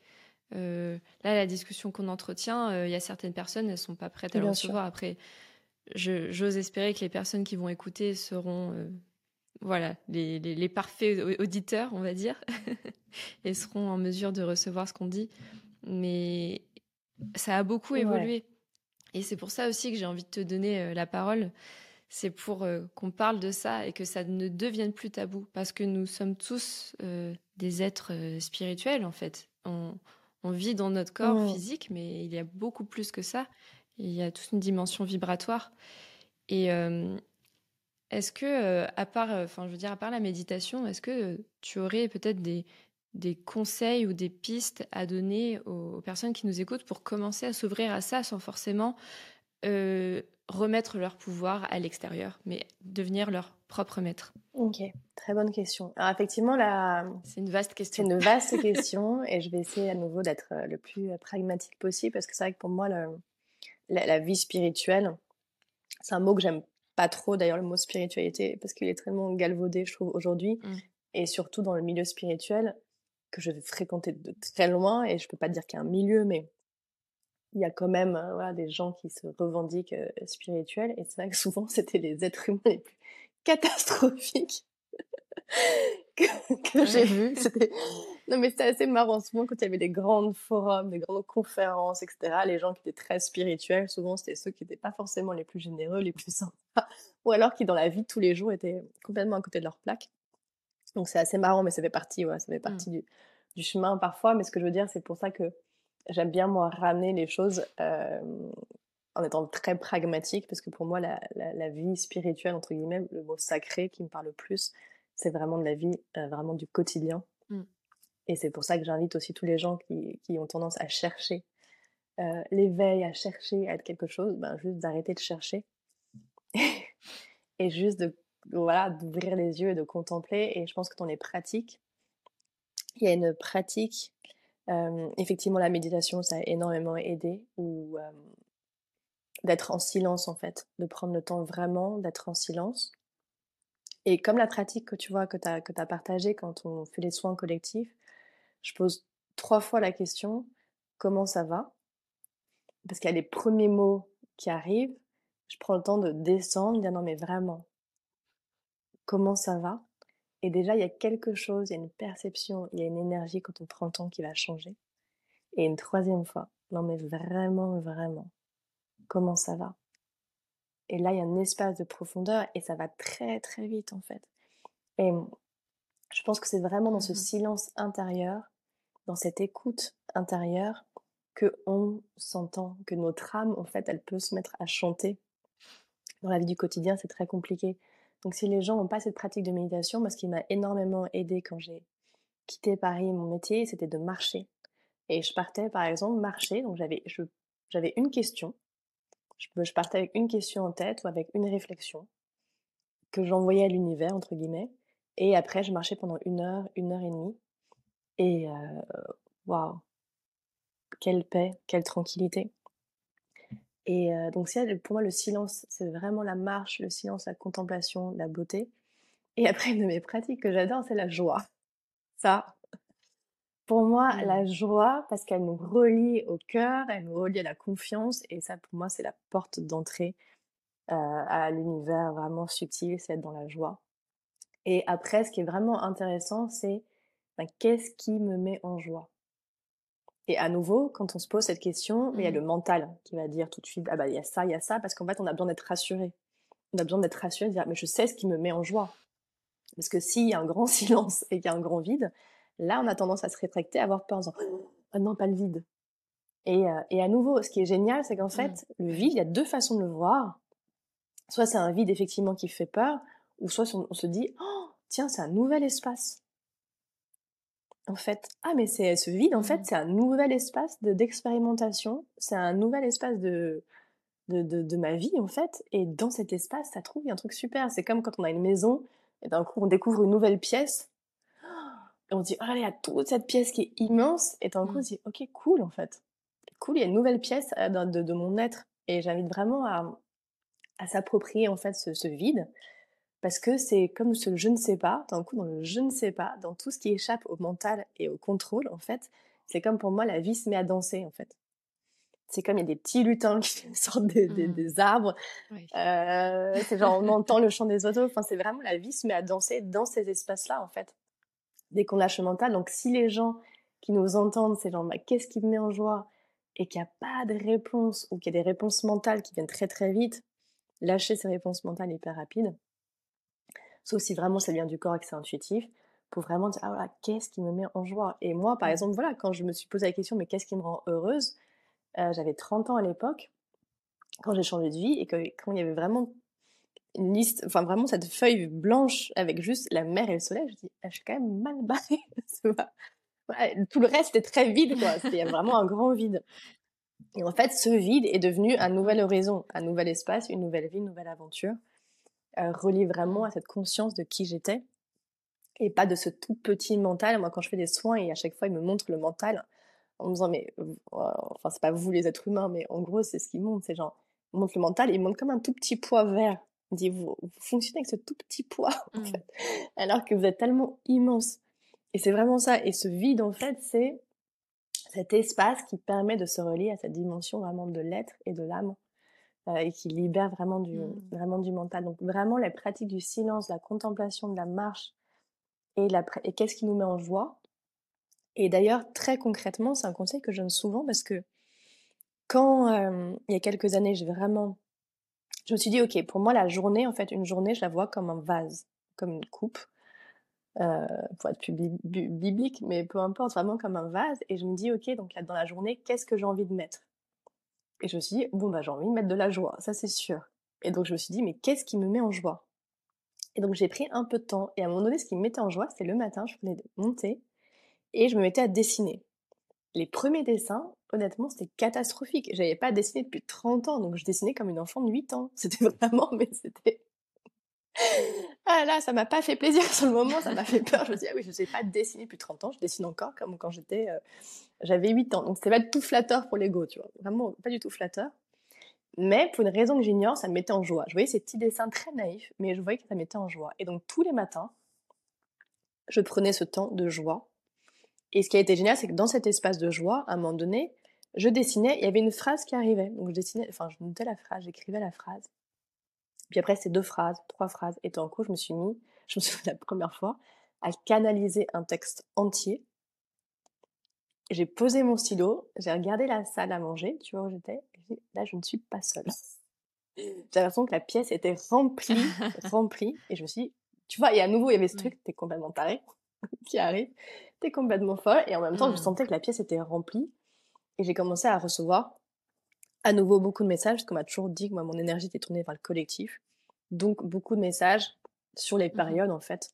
Euh, là, la discussion qu'on entretient, il y a certaines personnes, elles sont pas prêtes à le recevoir. Après, j'ose espérer que les personnes qui vont écouter seront, voilà, les, les- les parfaits au- auditeurs, on va dire, et seront en mesure de recevoir ce qu'on dit. Mais ça a beaucoup Ouais. évolué. Et c'est pour ça aussi que j'ai envie de te donner euh, la parole. C'est pour euh, qu'on parle de ça et que ça ne devienne plus tabou. Parce que nous sommes tous euh, des êtres spirituels, en fait. On, on vit dans notre corps physique, mais il y a beaucoup plus que ça. Il y a toute une dimension vibratoire. Et euh, est-ce que, à part, enfin, je veux dire, à part la méditation, est-ce que tu aurais peut-être des, des conseils ou des pistes à donner aux, aux personnes qui nous écoutent pour commencer à s'ouvrir à ça sans forcément euh, remettre leur pouvoir à l'extérieur, mais devenir leur propre maître Ok, très bonne question. Alors effectivement, la, C'est une vaste C'est question. une vaste question et je vais essayer à nouveau d'être euh, le plus euh, pragmatique possible parce que c'est vrai que pour moi, le- la, la vie spirituelle, c'est un mot que j'aime pas trop d'ailleurs, le mot spiritualité, parce qu'il est tellement galvaudé, je trouve, aujourd'hui, Mm. et surtout dans le milieu spirituel que je vais fréquenter de très loin et je peux pas dire qu'il y a un milieu, mais il y a quand même voilà, des gens qui se revendiquent euh, spirituels et c'est vrai que souvent c'était les êtres humains les plus catastrophiques que, que j'ai vus. C'était- Non mais c'était assez marrant, souvent quand il y avait des grandes forums, des grandes conférences, etc., les gens qui étaient très spirituels, souvent c'était ceux qui n'étaient pas forcément les plus généreux, les plus sympas, ou alors qui dans la vie de tous les jours étaient complètement à côté de leur plaque. Donc c'est assez marrant, mais ça fait partie, ouais, ça fait partie du, du chemin parfois. Mais ce que je veux dire, c'est pour ça que j'aime bien moi ramener les choses euh, en étant très pragmatique, parce que pour moi, la, la, la vie spirituelle, entre guillemets, le mot sacré qui me parle le plus, c'est vraiment de la vie, euh, vraiment du quotidien. Mm. Et c'est pour ça que j'invite aussi tous les gens qui, qui ont tendance à chercher euh, l'éveil, à chercher à être quelque chose, ben, juste d'arrêter de chercher et juste de voilà d'ouvrir les yeux et de contempler. Et je pense que dans les pratiques, il y a une pratique. effectivement, la méditation, ça a énormément aidé ou d'être en silence en fait, de prendre le temps vraiment d'être en silence. Et comme la pratique que tu vois que tu as partagée quand on fait les soins collectifs, je pose trois fois la question comment ça va? Parce qu'il y a les premiers mots qui arrivent, je prends le temps de descendre, dire non mais vraiment, comment ça va? Et déjà, il y a quelque chose, il y a une perception, il y a une énergie quand on prend le temps qui va changer. Et une troisième fois, non mais vraiment, vraiment, comment ça va? Et là, il y a un espace de profondeur et ça va très très vite en fait. Et je pense que c'est vraiment dans ce Mhm. silence intérieur, dans cette écoute intérieure, que on s'entend, que notre âme, en fait, elle peut se mettre à chanter. Dans la vie du quotidien, c'est très compliqué. Donc, si les gens n'ont pas cette pratique de méditation, moi, ce qui m'a énormément aidé quand j'ai quitté Paris, mon métier, c'était de marcher. Et je partais, par exemple, marcher. Donc, j'avais, j'avais une question. Je, partais avec une question en tête ou avec une réflexion que j'envoyais à l'univers, entre guillemets. Et après, je marchais pendant une heure, une heure et demie. Et euh, waouh, quelle paix, quelle tranquillité. Et euh, donc, pour moi, le silence, c'est vraiment la marche, le silence, la contemplation, la beauté. Et après, une de mes pratiques que j'adore, c'est la joie. Ça, pour moi, Mmh. la joie, parce qu'elle nous relie au cœur, elle nous relie à la confiance, et ça, pour moi, c'est la porte d'entrée euh, à l'univers vraiment subtil, c'est être dans la joie. Et après, ce qui est vraiment intéressant, c'est ben, qu'est-ce qui me met en joie? Et à nouveau, quand on se pose cette question, il y a Mmh. le mental qui va dire tout de suite, ah bah il y a ça, il y a ça, parce qu'en fait, on a besoin d'être rassuré. On a besoin d'être rassuré, de dire, mais je sais ce qui me met en joie. Parce que s'il y a un grand silence et qu'il y a un grand vide, là, on a tendance à se rétracter, à avoir peur en disant, ah non, pas le vide. Et, euh, et à nouveau, ce qui est génial, c'est qu'en fait, le vide, il y a deux façons de le voir. Soit c'est un vide effectivement qui fait peur, ou soit on, on se dit, oh, tiens, c'est un nouvel espace. En fait, ah mais c'est ce vide, en fait, Mmh. c'est un nouvel espace de d'expérimentation, c'est un nouvel espace de, de, de, de ma vie, en fait. Et dans cet espace, ça trouve, il y a un truc super. C'est comme quand on a une maison, et d'un coup, on découvre une nouvelle pièce, et on se dit, oh il y a toute cette pièce qui est immense, et d'un coup, on Mmh. se dit, ok, cool, en fait. Cool, il y a une nouvelle pièce euh, de, de, de mon être. Et j'invite vraiment à, à s'approprier, en fait, ce, ce vide. Parce que c'est comme ce je ne sais pas, d'un coup, dans le je ne sais pas, dans tout ce qui échappe au mental et au contrôle, en fait, c'est comme pour moi, la vie se met à danser, en fait. C'est comme il y a des petits lutins qui sortent des, des, Mmh. des arbres. Oui. Euh, c'est genre, on entend le chant des oiseaux. Enfin, c'est vraiment la vie se met à danser dans ces espaces-là, en fait. Dès qu'on lâche le mental. Donc, si les gens qui nous entendent, c'est genre, bah, qu'est-ce qui me met en joie? Et qu'il n'y a pas de réponse, ou qu'il y a des réponses mentales qui viennent très très vite, lâcher ces réponses mentales hyper rapides. Sauf si vraiment ça vient du corps et que c'est intuitif, pour vraiment dire, ah voilà, qu'est-ce qui me met en joie? Et moi, par Mmh. exemple, voilà, quand je me suis posé la question, mais qu'est-ce qui me rend heureuse? Euh, J'avais 30 ans à l'époque, quand j'ai changé de vie, et que quand il y avait vraiment une liste, enfin vraiment cette feuille blanche avec juste la mer et le soleil, je dis, ah, je suis quand même mal barrée. tout le reste était très vide, quoi. C'était vraiment un grand vide. Et en fait, ce vide est devenu un nouvel horizon, un nouvel espace, une nouvelle vie, une nouvelle aventure, euh, relié vraiment à cette conscience de qui j'étais et pas de ce tout petit mental. Moi, quand je fais des soins et à chaque fois, ils me montrent le mental en me disant, mais, euh, enfin, c'est pas vous les êtres humains, mais en gros, c'est ce qu'ils montrent. C'est genre, ils montrent le mental et ils montrent comme un tout petit poids vert. Ils disent, vous, vous fonctionnez avec ce tout petit poids, en Mmh. alors que vous êtes tellement immense. Et c'est vraiment ça. Et ce vide, en fait, c'est cet espace qui permet de se relier à cette dimension vraiment de l'être et de l'âme et qui libère vraiment du, Mmh. vraiment du mental. Donc vraiment les pratiques du silence, la contemplation, de la marche et, la, et qu'est-ce qui nous met en joie. Et d'ailleurs, très concrètement, c'est un conseil que je donne souvent parce que quand, euh, il y a quelques années, j'ai vraiment... Je me suis dit, ok, pour moi, la journée, en fait, une journée, je la vois comme un vase, comme une coupe. Euh, pour être plus bi- bi- biblique, mais peu importe, vraiment comme un vase. Et je me dis, ok, donc là, dans la journée, qu'est-ce que j'ai envie de mettre? Et je me suis dit, bon, bah, j'ai envie de mettre de la joie, ça c'est sûr. Et donc, je me suis dit, mais qu'est-ce qui me met en joie? Et donc, j'ai pris un peu de temps. Et à un moment donné, ce qui me mettait en joie, c'était le matin, je prenais mon thé et je me mettais à dessiner. Les premiers dessins, honnêtement, c'était catastrophique. J'avais pas dessiné depuis 30 ans, donc je dessinais comme une enfant de 8 ans. C'était vraiment, mais c'était ah là, ça m'a pas fait plaisir sur le moment, ça m'a fait peur. Je me dis, ah oui, je sais pas dessiner depuis 30 ans, je dessine encore comme quand j'étais, euh, j'avais 8 ans. Donc c'était pas tout flatteur pour l'ego, tu vois. Vraiment pas du tout flatteur. Mais pour une raison que j'ignore, ça me mettait en joie. Je voyais ces petits dessins très naïfs, mais je voyais que ça me mettait en joie. Et donc tous les matins, je prenais ce temps de joie. Et ce qui a été génial, c'est que dans cet espace de joie, à un moment donné, je dessinais, il y avait une phrase qui arrivait. Donc je dessinais, enfin, je notais la phrase, j'écrivais la phrase. Puis après, c'est deux phrases, trois phrases. Et d'un coup, je me suis mis, je me souviens la première fois, à canaliser un texte entier. J'ai posé mon stylo, j'ai regardé la salle à manger, tu vois où j'étais, et là, je ne suis pas seule. J'ai l'impression que la pièce était remplie, remplie, et je me suis dit, tu vois, et à nouveau, il y avait ce truc, t'es complètement taré, qui arrive, t'es complètement folle, et en même temps, je Mm. sentais que la pièce était remplie, et j'ai commencé à recevoir à nouveau beaucoup de messages, parce qu'on m'a toujours dit que moi, mon énergie était tournée vers le collectif. Donc, beaucoup de messages sur les Mhm. périodes, en fait,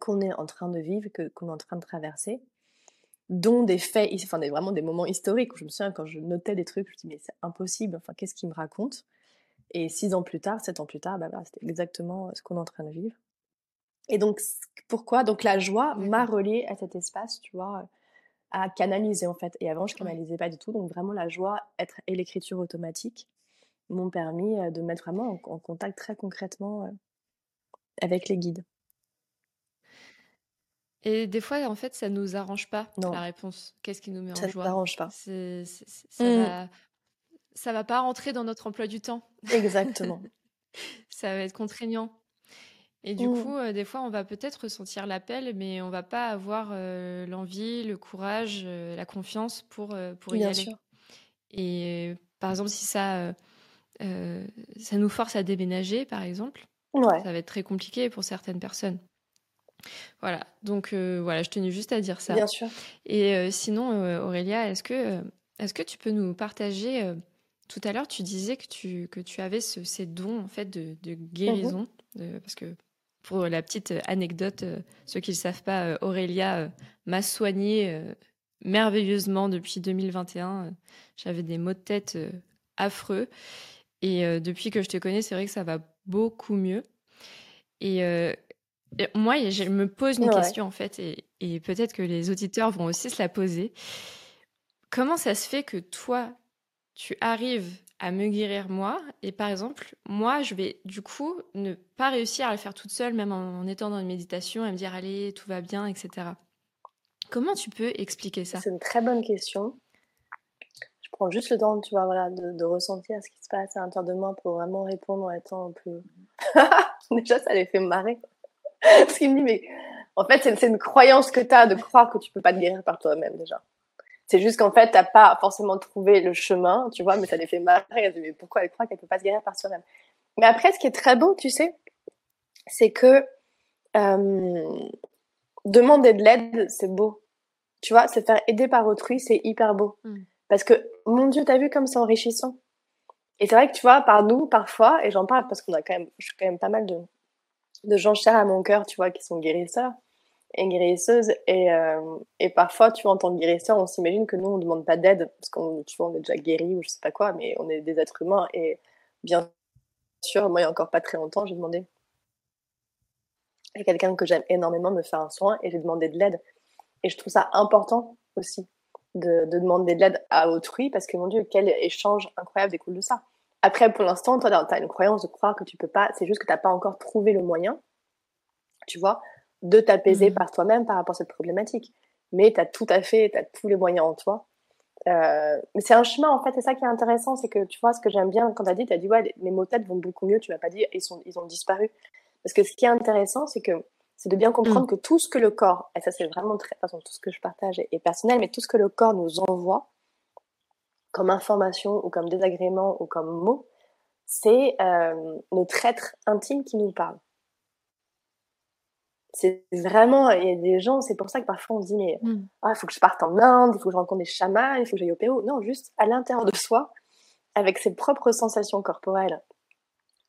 qu'on est en train de vivre, que, qu'on est en train de traverser, dont des faits, enfin, des, vraiment des moments historiques, où je me souviens, quand je notais des trucs, je me dis, mais c'est impossible, enfin, qu'est-ce qu'il me raconte? Et six ans plus tard, sept ans plus tard, bah, voilà, c'était exactement ce qu'on est en train de vivre. Et donc, pourquoi? Donc, la joie m'a D'accord. reliée à cet espace, tu vois, à canaliser en fait. Et avant, je canalisais pas du tout. Donc vraiment, la joie être, et l'écriture automatique m'ont permis euh, de mettre vraiment en, en contact très concrètement euh, avec les guides. Et des fois, en fait, ça nous arrange pas Non. la réponse. Qu'est-ce qui nous met Ça en ne joie? t'arrange pas. C'est, c'est- c'est- ça Mmh. va, ça va pas rentrer dans notre emploi du temps. Exactement. Ça va être contraignant. Et du Mmh. coup, euh, des fois, on va peut-être ressentir l'appel, mais on va pas avoir euh, l'envie, le courage, euh, la confiance pour, pour y Bien aller. sûr. Et par exemple, si ça, ça nous force à déménager, par exemple, Ouais. ça va être très compliqué pour certaines personnes. Voilà, donc voilà, je tenais juste à dire ça. Bien sûr. Et sinon, Aurélia, est-ce que, est-ce que tu peux nous partager Tout à l'heure, tu disais que tu, que tu avais ce- ces dons en fait de, de guérison, de- parce que pour la petite anecdote, euh, ceux qui ne le savent pas, euh, Aurélia euh, m'a soignée euh, merveilleusement depuis 2021. Euh, J'avais des maux de tête euh, affreux, et euh, depuis que je te connais, c'est vrai que ça va beaucoup mieux. Et euh, moi, je me pose une Ouais. question en fait, et, et peut-être que les auditeurs vont aussi se la poser. Comment ça se fait que toi, tu arrives à me guérir moi, et par exemple, moi, je vais du coup ne pas réussir à le faire toute seule, même en, étant dans une méditation, et me dire allez, tout va bien, etc. Comment tu peux expliquer ça? C'est une très bonne question. Je prends juste le temps, tu vois, de, ressentir ce qui se passe à l'intérieur de moi pour vraiment répondre en étant un peu. Déjà, ça les fait marrer. Parce qu'il me dit, mais en fait, c'est c'est une croyance que tu as de croire que tu peux pas te guérir par toi-même, déjà. C'est juste qu'en fait, t'as pas forcément trouvé le chemin, tu vois, mais ça les fait marrer. Elles disent, mais pourquoi elle croit qu'elle peut pas se guérir par soi-même? Mais après, ce qui est très beau, tu sais, c'est que euh, demander de l'aide, c'est beau. Tu vois, se faire aider par autrui, c'est hyper beau. Mm. Parce que, mon Dieu, t'as vu comme c'est enrichissant. Et c'est vrai que tu vois, par nous, parfois, et j'en parle parce qu'on a quand même, je suis quand même pas mal de, de gens chers à mon cœur, tu vois, qui sont guérisseurs et guérisseuses. Et, euh, et parfois, tu vois, en tant que guérisseur, on s'imagine que nous, on demande pas d'aide parce qu'on, tu vois, on est déjà guéri ou je sais pas quoi, mais on est des êtres humains. Et bien sûr, moi, il y a encore pas très longtemps, j'ai demandé à quelqu'un que j'aime énormément me faire un soin et j'ai demandé de l'aide. Et je trouve ça important aussi de, de demander de l'aide à autrui parce que mon Dieu, quel échange incroyable découle de ça. Après, pour l'instant, toi, tu as une croyance de croire que tu peux pas, c'est juste que tu n'as pas encore trouvé le moyen, tu vois, de t'apaiser Mhm. par toi-même par rapport à cette problématique. Mais tu as tout à fait, tu as tous les moyens en toi. Euh, mais c'est un chemin, en fait, c'est ça qui est intéressant, c'est que tu vois, ce que j'aime bien quand tu as dit, tu as dit, ouais, mes mots de tête vont beaucoup mieux, tu m'as pas dit, ils, sont, ils ont disparu. Parce que ce qui est intéressant, c'est que c'est de bien comprendre que tout ce que le corps, et ça c'est vraiment très, de toute façon, tout ce que je partage est, est personnel, mais tout ce que le corps nous envoie, comme information ou comme désagrément ou comme mot, c'est euh, notre être intime qui nous parle. C'est vraiment, il y a des gens, c'est pour ça que parfois on se dit, mais Mm. ah, il faut que je parte en Inde, il faut que je rencontre des chamans, il faut que j'aille au Pérou. Non, juste à l'intérieur de soi, avec ses propres sensations corporelles,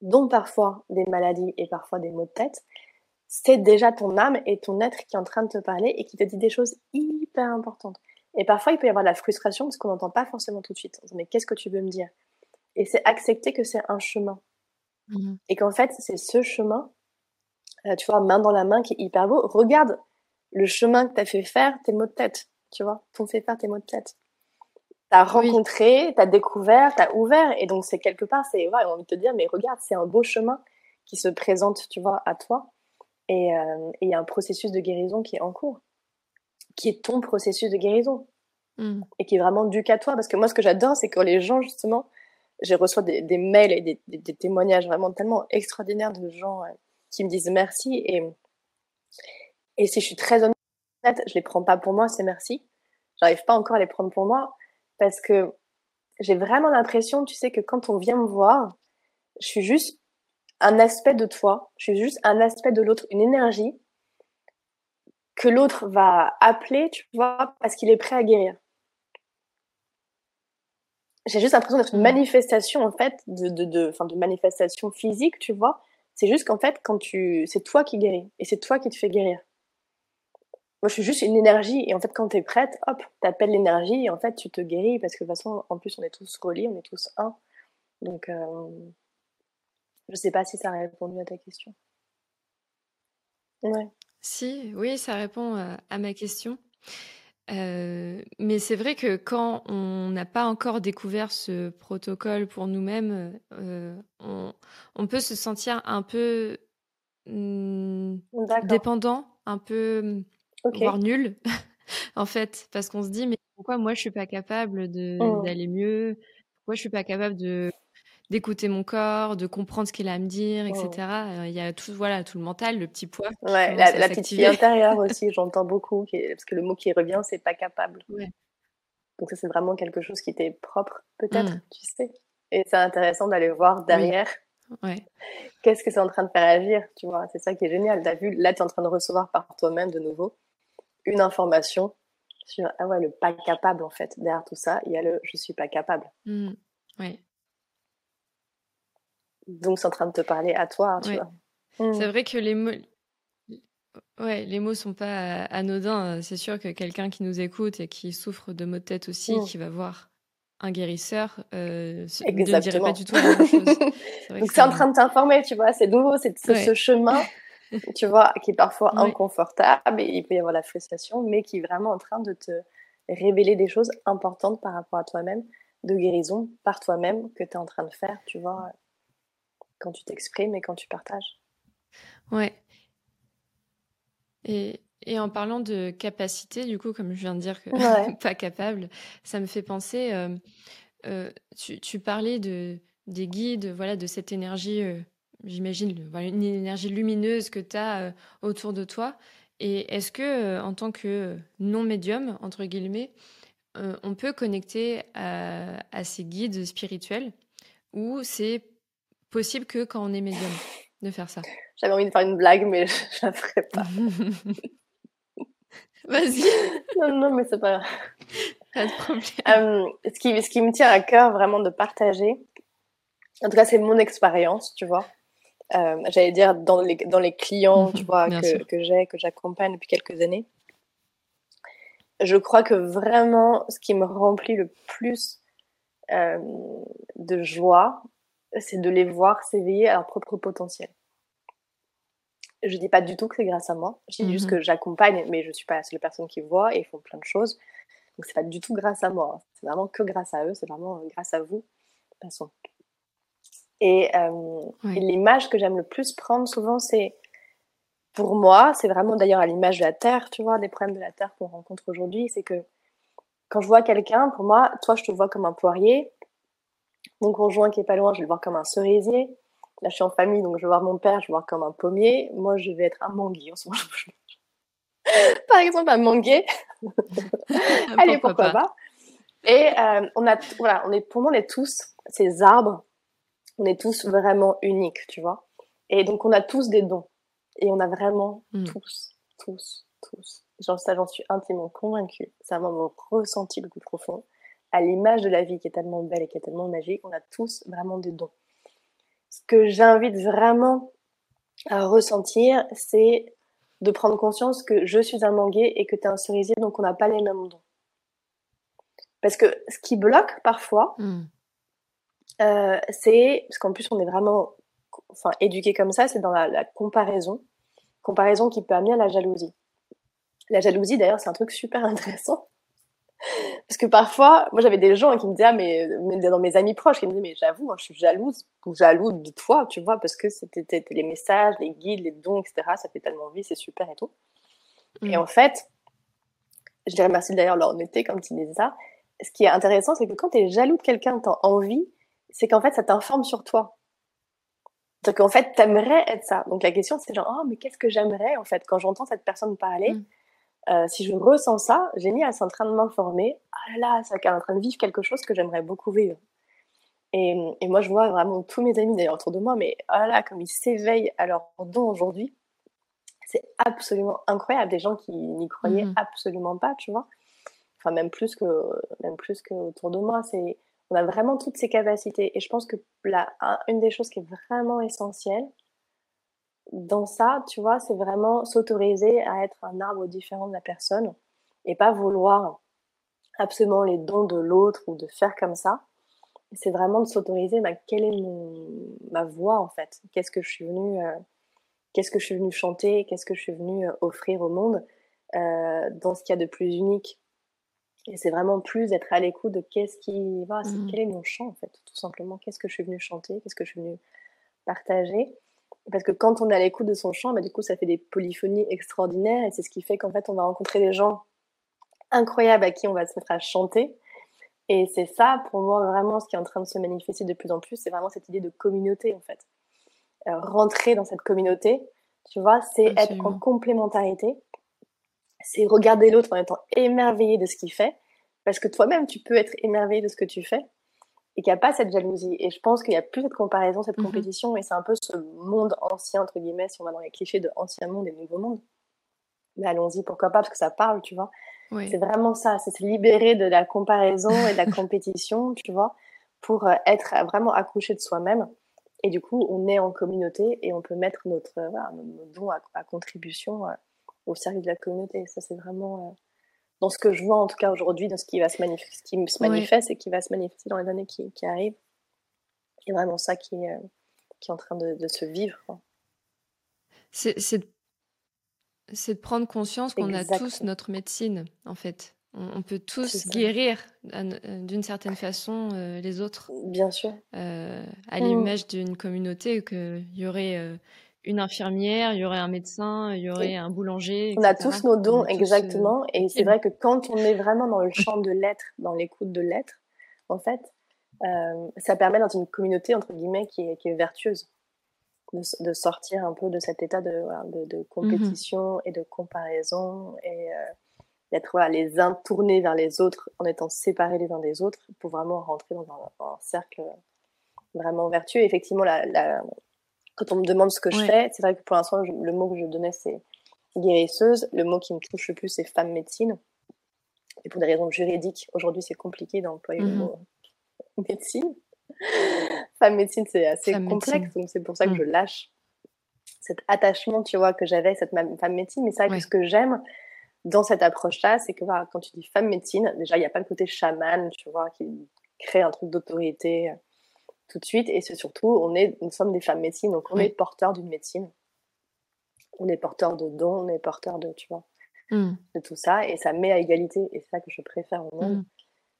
dont parfois des maladies et parfois des maux de tête, c'est déjà ton âme et ton être qui est en train de te parler et qui te dit des choses hyper importantes. Et parfois, il peut y avoir de la frustration parce qu'on n'entend pas forcément tout de suite. On se dit, mais qu'est-ce que tu veux me dire? Et c'est accepter que c'est un chemin. Mhm. Et qu'en fait, c'est ce chemin, euh, tu vois, main dans la main, qui est hyper beau. Regarde le chemin que t'as fait faire tes mots de tête, tu vois, t'ont fait faire tes mots de tête. T'as Oui. rencontré, t'as découvert, t'as ouvert, et donc c'est quelque part, c'est, ouais, on envie de te dire, mais regarde, c'est un beau chemin qui se présente, tu vois, à toi, et euh, il y a un processus de guérison qui est en cours, qui est ton processus de guérison Mhm. et qui est vraiment dû qu'à toi. Parce que moi, ce que j'adore, c'est que les gens, justement, j'ai reçois des, des mails et des, des- des témoignages vraiment tellement extraordinaires de gens euh, qui me disent merci. Et, et si je suis très honnête, je les prends pas pour moi, ces merci. J'arrive pas encore à les prendre pour moi parce que j'ai vraiment l'impression, tu sais, que quand on vient me voir, je suis juste un aspect de toi, je suis juste un aspect de l'autre, une énergie que l'autre va appeler, tu vois, parce qu'il est prêt à guérir j'ai juste l'impression d'être une Mhm. manifestation en fait de de de manifestation physique tu vois c'est juste qu'en fait quand tu c'est toi qui guéris et c'est toi qui te fais guérir. Moi je suis juste une énergie et en fait quand t'es prête hop t'appelles l'énergie et en fait tu te guéris parce que de toute façon en plus on est tous reliés on est tous un. Donc euh, je sais pas si ça a répondu à ta question. Ouais. Si, oui, ça répond euh, à ma question. Euh, mais c'est vrai que quand on n'a pas encore découvert ce protocole pour nous-mêmes, euh, on, on peut se sentir un peu hmm, dépendant, un peu. voire nul, en fait, parce qu'on se dit mais pourquoi moi je suis pas capable mmh. d'aller mieux? Pourquoi je suis pas capable de d'écouter mon corps, de comprendre ce qu'il a à me dire, etc. Mmh. Il y a tout, voilà, tout le mental, le petit poids. Ouais, la, petite fille intérieure aussi, j'entends beaucoup, parce que le mot qui revient, c'est pas capable. Donc ça, c'est vraiment quelque chose qui t'est propre, peut-être, mmh. tu sais. Et c'est intéressant d'aller voir derrière. Qu'est-ce que c'est en train de faire agir, tu vois? C'est ça qui est génial. T'as vu, là, tu es en train de recevoir par toi-même de nouveau une information sur ah ouais, le pas capable en fait. Derrière tout ça, il y a le je suis pas capable. Mmh. Oui. Donc c'est en train de te parler à toi, hein, vois. Mmh. C'est vrai que les mots, ouais, les mots sont pas anodins. C'est sûr que quelqu'un qui nous écoute et qui souffre de maux de tête aussi, mmh. qui va voir un guérisseur, euh, ne dirait pas du tout la même chose. Donc c'est en train de t'informer, tu vois. C'est nouveau, c'est ce chemin tu vois, qui est parfois inconfortable et il peut y avoir la frustration, mais qui est vraiment en train de te révéler des choses importantes par rapport à toi-même, de guérison par toi-même que tu es en train de faire, tu vois, quand tu t'exprimes et quand tu partages. Ouais. Et, et, en parlant de capacité, du coup, comme je viens de dire que pas capable, ça me fait penser, euh, euh, tu, tu, parlais de, des guides, voilà, de cette énergie. Euh, j'imagine, une énergie lumineuse que tu as autour de toi. Et est-ce que, en tant que non-médium, entre guillemets, on peut connecter à, ces guides spirituels ou c'est possible que quand on est médium de faire ça J'avais envie de faire une blague, mais je ne la ferai pas. Vas-y. non, non, mais c'est pas Pas de problème. ce, qui, ce qui me tient à cœur vraiment de partager, en tout cas, c'est mon expérience, tu vois. Euh, j'allais dire dans les, dans les clients tu vois, que, que j'ai, que j'accompagne depuis quelques années. Je crois que vraiment, ce qui me remplit le plus euh, de joie, c'est de les voir s'éveiller à leur propre potentiel. Je dis pas du tout que c'est grâce à moi. Je dis juste mhm. que j'accompagne, mais je suis pas la seule personne qui voit et ils font plein de choses. Donc c'est pas du tout grâce à moi. C'est vraiment que grâce à eux. C'est vraiment grâce à vous. De toute façon. Et, euh, l'image que j'aime le plus prendre souvent, c'est pour moi, c'est vraiment d'ailleurs à l'image de la Terre, tu vois, des problèmes de la Terre qu'on rencontre aujourd'hui, c'est que quand je vois quelqu'un, pour moi, toi, je te vois comme un poirier. Mon conjoint qui est pas loin, je vais le voir comme un cerisier. Là, je suis en famille, donc je vais voir mon père, je vais le voir comme un pommier. Moi, je vais être un manguier en ce moment. Par exemple, un manguier. Allez, pourquoi, pas. Et euh, on a, voilà, on est, pour moi, on est tous ces arbres on est tous vraiment uniques, tu vois. Et donc, on a tous des dons. Et on a vraiment mm. tous, tous, tous. Genre, ça, j'en suis intimement convaincue. C'est vraiment mon ressenti le plus profond. À l'image de la vie qui est tellement belle et qui est tellement magique, on a tous vraiment des dons. Ce que j'invite vraiment à ressentir, c'est de prendre conscience que je suis un manguier et que tu es un cerisier, donc on n'a pas les mêmes dons. Parce que ce qui bloque parfois, mm. Euh, c'est parce qu'en plus on est vraiment enfin éduqué comme ça, c'est dans la, comparaison, comparaison qui peut amener à la jalousie. La jalousie d'ailleurs c'est un truc super intéressant parce que parfois moi j'avais des gens qui me disaient ah, mais, dans mes amis proches qui me disaient mais j'avoue moi je suis jalouse ou jaloux de toi tu vois parce que c'était les messages, les guides, les dons etc ça fait tellement vie c'est super et tout. Et mm. en fait je dirais merci d'ailleurs leur honnêteté comme tu disais ça. Ce qui est intéressant c'est que quand tu es jaloux de quelqu'un, tu as envie c'est qu'en fait, ça t'informe sur toi. Donc qu'en fait, t'aimerais être ça. Donc la question, c'est genre, oh, mais qu'est-ce que j'aimerais, en fait, quand j'entends cette personne parler, mm. Euh, si je ressens ça, génial, c'est en train de m'informer, ah là là, c'est en train de vivre quelque chose que j'aimerais beaucoup vivre. Et, et, moi, je vois vraiment tous mes amis d'ailleurs autour de moi, mais oh là là, comme ils s'éveillent à leur don aujourd'hui, c'est absolument incroyable. Des gens qui n'y croyaient mm. absolument pas, tu vois. Enfin, même plus que, même plus que autour de moi, c'est on a vraiment toutes ces capacités. Et je pense que là, une des choses qui est vraiment essentielle dans ça, tu vois, c'est vraiment s'autoriser à être un arbre différent de la personne et pas vouloir absolument les dons de l'autre ou de faire comme ça. C'est vraiment de s'autoriser, bah, quelle est ma voix en fait? Qu'est-ce que je suis venue, euh, qu'est-ce que je suis venue chanter? Qu'est-ce que je suis venue euh, offrir au monde? Euh, dans ce qu'il y a de plus unique et c'est vraiment plus d'être à l'écoute de qu'est-ce qui va, mmh. quel est mon chant en fait, tout simplement. Qu'est-ce que je suis venue chanter, qu'est-ce que je suis venue partager? Parce que quand on est à l'écoute de son chant, bah, du coup, ça fait des polyphonies extraordinaires et c'est ce qui fait qu'en fait, on va rencontrer des gens incroyables à qui on va se mettre à chanter. Et c'est ça, pour moi, vraiment, ce qui est en train de se manifester de plus en plus, c'est vraiment cette idée de communauté, en fait. Euh, rentrer dans cette communauté, tu vois, c'est être en complémentarité, c'est regarder l'autre en étant émerveillé de ce qu'il fait, parce que toi-même, tu peux être émerveillé de ce que tu fais, et qu'il n'y a pas cette jalousie. Et je pense qu'il n'y a plus cette comparaison, cette mmh compétition, et c'est un peu ce monde ancien, entre guillemets, si on va dans les clichés de ancien monde et nouveau monde. Mais allons-y, pourquoi pas, parce que ça parle, tu vois. C'est vraiment ça, c'est se libérer de la comparaison et de la compétition, tu vois, pour euh, être vraiment accouché de soi-même. Et du coup, on est en communauté et on peut mettre notre, euh, voilà, nos dons à, contribution euh, au service de la communauté. Ça, c'est vraiment dans ce que je vois en tout cas aujourd'hui, dans ce qui va se manifester, qui se manifeste et qui va se manifester dans les années qui, qui arrivent. C'est vraiment ça qui, qui est en train de, de se vivre. C'est c'est de prendre conscience qu'on a tous notre médecine, en fait. On, peut tous guérir euh, d'une certaine façon euh, les autres. Bien sûr. Euh, à mmh. l'image d'une communauté, qu'il y aurait une infirmière, il y aurait un médecin, il y aurait un boulanger. On a tous nos dons, exactement. et c'est vrai que quand on est vraiment dans le champ de l'être, dans l'écoute de l'être, en fait, ça permet dans une communauté, entre guillemets, qui est, qui est vertueuse de, sortir un peu de cet état de, de, mmh compétition et de comparaison et euh, d'être voilà, les uns tournés vers les autres en étant séparés les uns des autres pour vraiment rentrer dans un, cercle vraiment vertueux. effectivement, la, quand on me demande ce que je fais, c'est vrai que pour l'instant, le mot que je donnais, c'est guérisseuse. Le mot qui me touche le plus, c'est femme médecine. Et pour des raisons juridiques, aujourd'hui, c'est compliqué d'employer le mmh mot médecine femme médecine, c'est assez complexe, donc c'est pour ça que je mm. lâche cet attachement, tu vois, que j'avais cette femme médecine. Mais c'est vrai que ce que j'aime dans cette approche-là, c'est que quand tu dis femme médecine, déjà, il n'y a pas le côté chaman, tu vois, qui crée un truc d'autorité euh, tout de suite. Et c'est surtout, on est, nous sommes des femmes médecine, donc on est porteurs d'une médecine. On est porteurs de dons, on est porteurs de, tu vois, mm. de tout ça. Et ça met à égalité. Et c'est ça que je préfère au monde. Mm.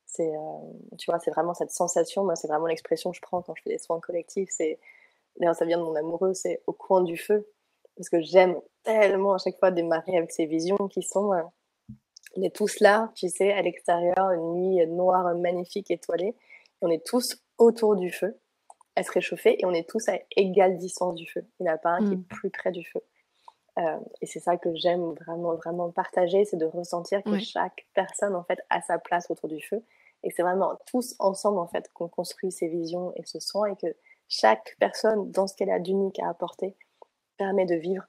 C'est, euh, tu vois, c'est vraiment cette sensation. Moi, c'est vraiment l'expression que je prends quand je fais des soins collectifs. C'est, d'ailleurs, ça vient de mon amoureux. C'est au coin du feu, parce que j'aime tellement à chaque fois démarrer avec ces visions qui sont. Euh, on est tous là, tu sais, à l'extérieur, une nuit noire, magnifique, étoilée. On est tous autour du feu, à se réchauffer, et on est tous à égale distance du feu. Il n'y en a pas un qui est mm. plus près du feu. Euh, et c'est ça que j'aime vraiment, vraiment partager, c'est de ressentir que chaque personne, en fait, a sa place autour du feu et c'est vraiment tous ensemble, en fait, qu'on construit ces visions et ce soin et que chaque personne, dans ce qu'elle a d'unique à apporter, permet de vivre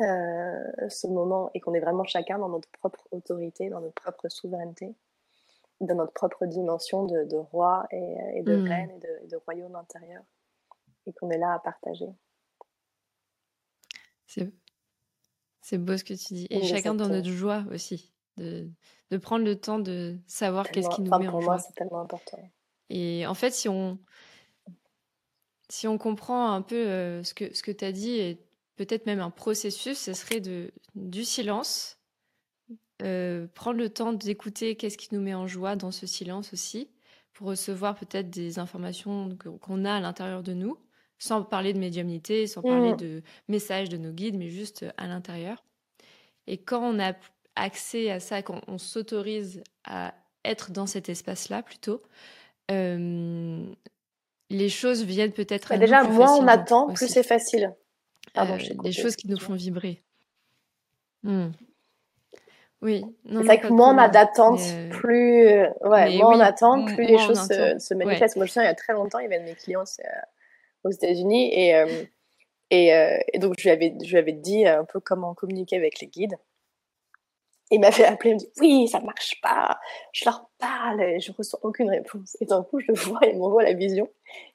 euh, ce moment et qu'on est vraiment chacun dans notre propre autorité, dans notre propre souveraineté, dans notre propre dimension de, roi et, de mmh. reine et de, royaume intérieur et qu'on est là à partager. C'est beau ce que tu dis. Et chacun dans notre joie aussi de, de prendre le temps de savoir qu'est-ce qui nous met en joie. c'est tellement important. Et en fait, si on, si on comprend un peu euh, ce que, ce que tu as dit, et peut-être même un processus, ce serait de, du silence, euh, prendre le temps d'écouter qu'est-ce qui nous met en joie dans ce silence aussi, pour recevoir peut-être des informations qu'on a à l'intérieur de nous, sans parler de médiumnité, sans parler mmh. de messages de nos guides, mais juste à l'intérieur. Et quand on a accès à ça, quand on s'autorise à être dans cet espace-là plutôt, euh, les choses viennent peut-être à Déjà, moins on attend, plus c'est facile. Pardon, euh, des choses qui nous font vibrer. Hmm. Oui. C'est vrai que moins on a d'attente, euh, plus, ouais, moins on attend, plus les choses se, manifestent. Moi, je sais, il y a très longtemps, il y avait de mes clients aux États-Unis et, et, et, donc je lui, avais, je lui avais dit un peu comment communiquer avec les guides il m'avait appelé, il me dit oui, ça marche pas. Je leur parle et je reçois aucune réponse. Et d'un coup, je le vois, il m'envoie la vision.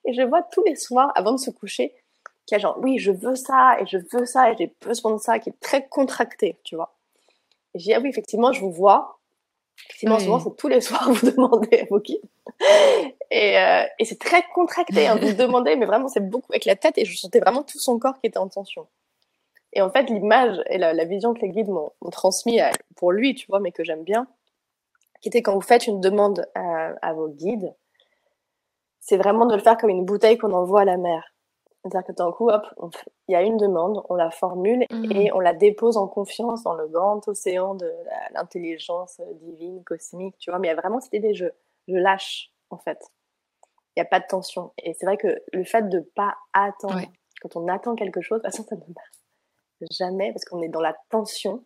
Et je vois tous les soirs, avant de se coucher, qu'il y a genre, oui, je veux ça, et je veux ça, et j'ai besoin de ça, qui est très contracté, tu vois. Et j'ai dit, ah oui, effectivement, je vous vois. Effectivement, souvent, c'est tous les soirs, vous demandez à vos guides. Et, euh, et c'est très contracté, hein, vous demandez, mais vraiment, c'est beaucoup avec la tête, et je sentais vraiment tout son corps qui était en tension. Et en fait, l'image et la, vision que les guides m'ont transmis pour lui, tu vois, mais que j'aime bien, qui était quand vous faites une demande à, vos guides, c'est vraiment de le faire comme une bouteille qu'on envoie à la mer. C'est-à-dire que d'un coup, hop, il y a une demande, on la formule mmh. et on la dépose en confiance dans le grand océan de l'intelligence divine, cosmique, tu vois. Mais il y a vraiment cette idée, je, je lâche, en fait. Il n'y a pas de tension. Et c'est vrai que le fait de ne pas attendre, quand on attend quelque chose, de toute façon, ça ne marche jamais parce qu'on est dans la tension.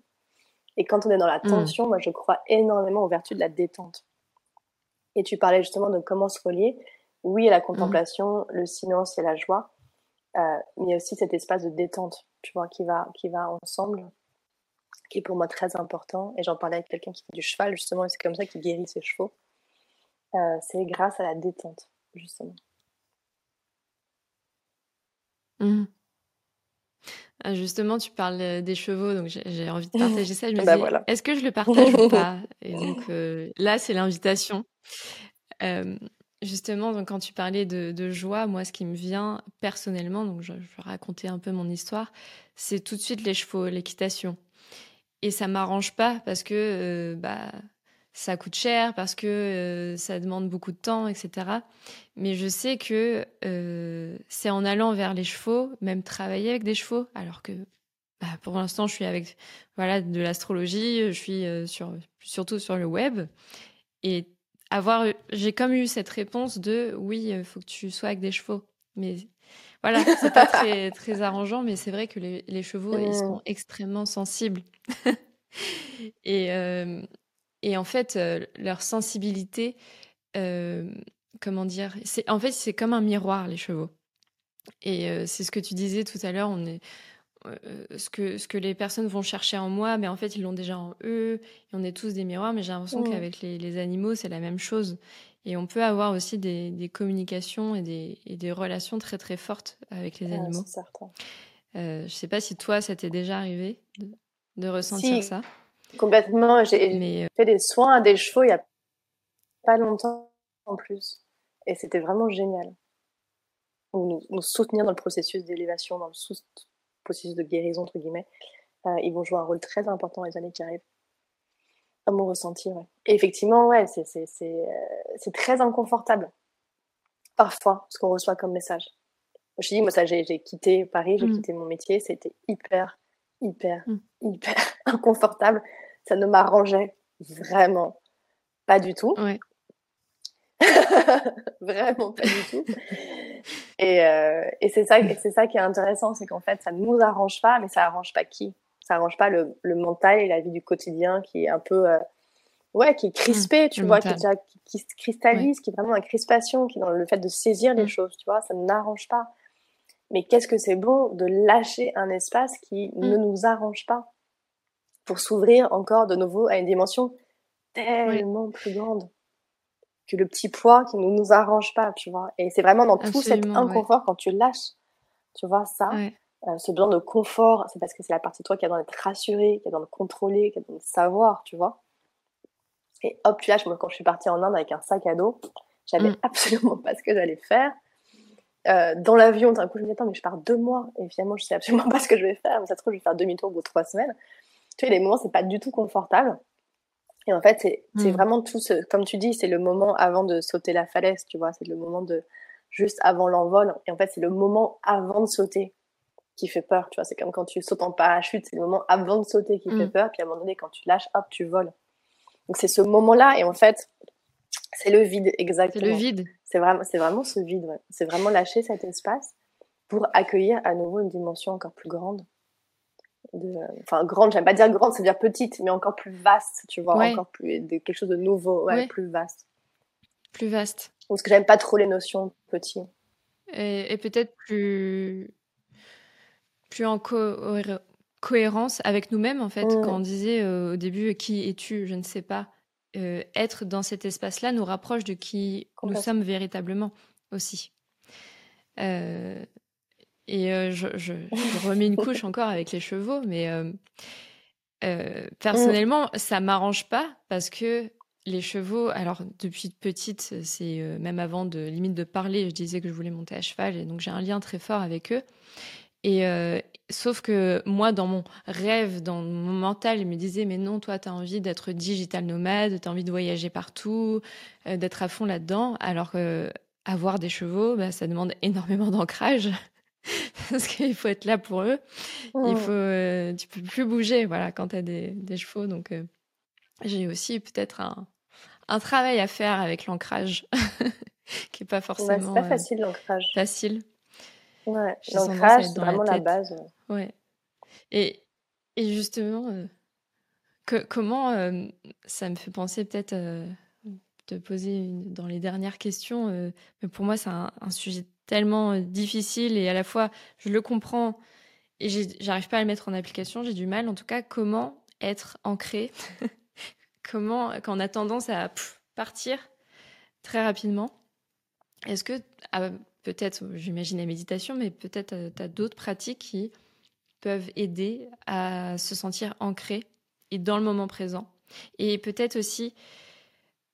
Et quand on est dans la mmh. tension, moi, je crois énormément aux vertus de la détente. Et tu parlais justement de comment se relier. Oui, la mmh. contemplation, le silence et la joie, euh, mais il y a aussi cet espace de détente, tu vois, qui va, qui va ensemble, qui est pour moi très important. Et j'en parlais avec quelqu'un qui fait du cheval, justement, et c'est comme ça qu'il guérit ses chevaux. Euh, c'est grâce à la détente, justement. Mmh. Ah, justement, tu parles euh, des chevaux, donc j'ai envie de partager ça. Je me bah, est-ce que je le partage ou pas? Et donc là, c'est l'invitation. Justement, donc, quand tu parlais de, joie, moi, ce qui me vient personnellement, donc je, vais raconter un peu mon histoire, c'est tout de suite les chevaux, l'équitation. Et ça m'arrange pas parce que euh, bah, ça coûte cher, parce que euh, ça demande beaucoup de temps, etc. Mais je sais que euh, c'est en allant vers les chevaux, même travailler avec des chevaux, alors que bah, pour l'instant, je suis avec voilà de l'astrologie, je suis sur, surtout sur le web. Et avoir, j'ai comme eu cette réponse de oui, il faut que tu sois avec des chevaux. Mais voilà, c'est pas très, très arrangeant, mais c'est vrai que les, chevaux, ils sont extrêmement sensibles. et, euh, et en fait, euh, leur sensibilité, euh, comment dire, c'est en fait, c'est comme un miroir, les chevaux. Et c'est ce que tu disais tout à l'heure, on est, euh, ce, que, ce que les personnes vont chercher en moi, mais en fait, ils l'ont déjà en eux. Et on est tous des miroirs, mais j'ai l'impression qu'avec les, les, animaux, c'est la même chose. Et on peut avoir aussi des, des communications et des, et des, relations très très fortes avec les animaux. Euh, je sais pas si toi, ça t'est déjà arrivé de, de ressentir ça. Complètement. J'ai euh, fait des soins à des chevaux il y a pas longtemps en plus. Et c'était vraiment génial. Nous, nous soutenir dans le processus d'élévation, dans le processus de guérison, entre guillemets, euh, ils vont jouer un rôle très important les années qui arrivent. À mon ressenti, ouais. Et effectivement, ouais, c'est, c'est, c'est, euh, c'est très inconfortable. Parfois, ce qu'on reçoit comme message. Je dis, moi, ça, j'ai, j'ai quitté Paris, j'ai mm. quitté mon métier, c'était hyper, hyper, mm. hyper inconfortable. Ça ne m'arrangeait vraiment pas du tout. Ouais. Vraiment pas du tout. Et, euh, et c'est ça, c'est ça qui est intéressant, c'est qu'en fait, ça ne nous arrange pas, mais ça arrange pas qui? Ça arrange pas le, le, mental et la vie du quotidien qui est un peu, euh, ouais, qui est crispé, mmh, tu vois, qui, qui, se cristallise, qui est vraiment une crispation, qui est dans le fait de saisir les mmh. choses, tu vois, ça ne n'arrange pas. Mais qu'est-ce que c'est bon de lâcher un espace qui mmh. ne nous arrange pas pour s'ouvrir encore de nouveau à une dimension tellement plus grande? Que le petit poids qui ne nous, arrange pas, tu vois. Et c'est vraiment dans tout cet inconfort quand tu lâches, tu vois, ça, euh, ce besoin de confort, c'est parce que c'est la partie de toi qui a besoin d'être rassurée, qui a besoin de contrôler, qui a besoin de savoir, tu vois. Et hop, tu lâches. Moi, quand je suis partie en Inde avec un sac à dos, j'avais mmh. absolument pas ce que j'allais faire. Euh, dans l'avion, d'un coup, je me dis, attends, mais je pars deux mois, et finalement, je sais absolument pas ce que je vais faire. Ça se trouve, je vais faire demi-tour au bout de trois semaines. Tu vois, les moments, c'est pas du tout confortable. Et en fait, c'est mmh. vraiment tout ce, comme tu dis, c'est le moment avant de sauter la falaise, tu vois, c'est le moment de juste avant l'envol. Et en fait, c'est le moment avant de sauter qui fait peur, tu vois. C'est comme quand tu sautes en parachute, c'est le moment avant de sauter qui fait mmh. peur. Puis à un moment donné, quand tu lâches, hop, tu voles. Donc c'est ce moment-là. Et en fait, c'est le vide, exactement. C'est le vide. C'est vraiment, c'est vraiment ce vide, ouais. C'est vraiment lâcher cet espace pour accueillir à nouveau une dimension encore plus grande enfin grande, j'aime pas dire grande, c'est dire petite, mais encore plus vaste, tu vois, encore plus de, quelque chose de nouveau, ouais, plus vaste. Plus vaste. Parce que j'aime pas trop les notions petit. Et, peut-être plus plus en cohérence avec nous-mêmes en fait. Quand on mm. disait euh, au début qui es-tu, je ne sais pas. Euh, être dans cet espace-là nous rapproche de qui nous sommes véritablement aussi. Euh, et euh, je, remets une couche encore avec les chevaux, mais euh, euh, personnellement, ça m'arrange pas parce que les chevaux, alors depuis petite, c'est même avant de limite de parler, je disais que je voulais monter à cheval et donc j'ai un lien très fort avec eux. Et sauf que moi, dans mon rêve, dans mon mental, il me disait mais non, toi, tu as envie d'être digital nomade, tu as envie de voyager partout, d'être à fond là-dedans, alors que avoir des chevaux, bah, ça demande énormément d'ancrage. parce qu'il faut être là pour eux. Il Mmh. faut, euh, tu peux plus bouger, voilà, quand tu as des, des chevaux. Donc, euh, j'ai aussi peut-être un, un travail à faire avec l'ancrage, qui est pas Ouais, forcément c'est pas euh, facile l'ancrage. facile. Ouais, l'ancrage, c'est la vraiment la base. Ouais. Et, et justement, que, comment ça me fait penser peut-être te poser dans les dernières questions, euh, mais pour moi c'est un, sujet tellement euh, difficile et à la fois je le comprends et j'arrive pas à le mettre en application, j'ai du mal. En tout cas, comment être ancré Comment, quand on a tendance à partir très rapidement, est-ce que, ah, peut-être, j'imagine la méditation, mais peut-être tu as d'autres pratiques qui peuvent aider à se sentir ancré et dans le moment présent? Et peut-être aussi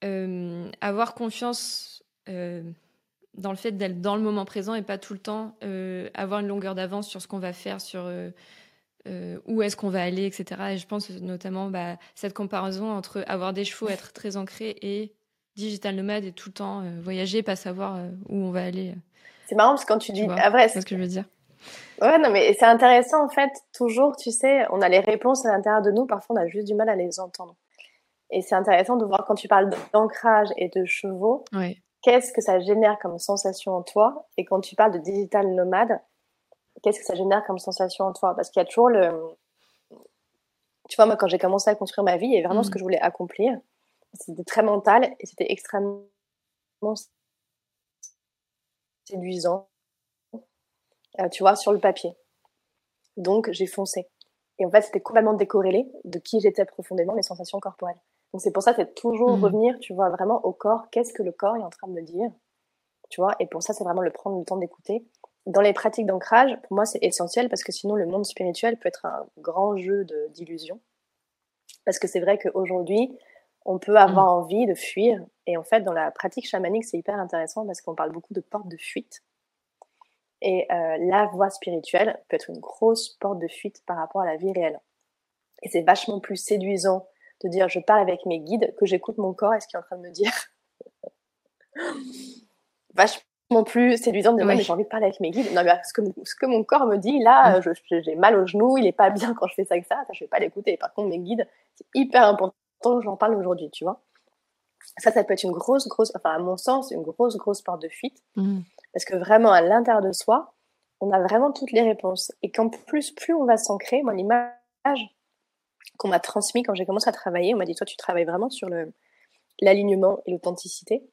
euh, avoir confiance euh, dans le fait d'être dans le moment présent et pas tout le temps euh, avoir une longueur d'avance sur ce qu'on va faire, sur où est-ce qu'on va aller, etc. Et je pense notamment bah, cette comparaison entre avoir des chevaux, être très ancré et digital nomade et tout le temps voyager, pas savoir où on va aller. C'est marrant parce que quand tu dis. Vois, ah, vrai, c'est ce que je veux dire? Ouais, non, mais c'est intéressant en fait. Toujours, tu sais, on a les réponses à l'intérieur de nous, parfois on a juste du mal à les entendre. Et c'est intéressant de voir quand tu parles d'ancrage et de chevaux, qu'est-ce que ça génère comme sensation en toi? Et quand tu parles de digital nomade, qu'est-ce que ça génère comme sensation en toi? Parce qu'il y a toujours le. Tu vois, moi, quand j'ai commencé à construire ma vie, et vraiment Mm. ce que je voulais accomplir, c'était très mental et c'était extrêmement séduisant, euh, tu vois, sur le papier. Donc, j'ai foncé. Et en fait, c'était complètement décorrélé de qui j'étais profondément, mes sensations corporelles. Donc, c'est pour ça, c'est toujours Mhm. revenir, tu vois, vraiment au corps. Qu'est-ce que le corps est en train de me dire Tu vois, et pour ça, c'est vraiment le prendre le temps d'écouter. Dans les pratiques d'ancrage, pour moi, c'est essentiel parce que sinon, le monde spirituel peut être un grand jeu de- d'illusions. Parce que c'est vrai qu'aujourd'hui, on peut avoir Mm. envie de fuir. Et en fait, dans la pratique chamanique, c'est hyper intéressant parce qu'on parle beaucoup de porte de fuite. Et euh, la voie spirituelle peut être une grosse porte de fuite par rapport à la vie réelle. Et c'est vachement plus séduisant de dire je parle avec mes guides que j'écoute mon corps et ce qu'il est en train de me dire. vachement plus séduisant de dire j'ai envie de parler avec mes guides. Non, mais ce que, ce que mon corps me dit, là, Mm. j'ai mal au genou, il est pas bien quand je fais ça que ça, ça je vais pas l'écouter. Par contre, mes guides, c'est hyper important que j'en parle aujourd'hui, tu vois. Ça, ça peut être une grosse, grosse, enfin, à mon sens, une grosse, grosse porte de fuite. Mhm. Parce que vraiment, à l'intérieur de soi, on a vraiment toutes les réponses. Et qu'en plus, plus on va s'ancrer, moi, l'image qu'on m'a transmise quand j'ai commencé à travailler, on m'a dit, toi, tu travailles vraiment sur le, l'alignement et l'authenticité.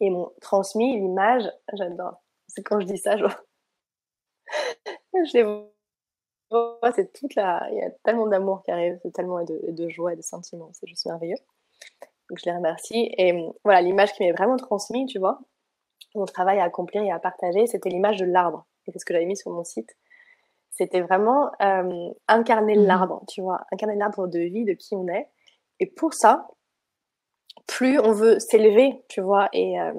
Et ils m'ont transmis l'image, j'adore. C'est quand je dis ça, je, je les vois, c'est toute la, il y a tellement d'amour qui arrive, c'est tellement de, de joie et de sentiments, c'est juste merveilleux. Donc je les remercie. Et voilà, l'image qui m'est vraiment transmise, tu vois, mon travail à accomplir et à partager, c'était l'image de l'arbre. Et c'est ce que j'avais mis sur mon site. C'était vraiment euh, incarner Mhm. l'arbre, tu vois, incarner l'arbre de vie, de qui on est. Et pour ça, plus on veut s'élever, tu vois, et euh,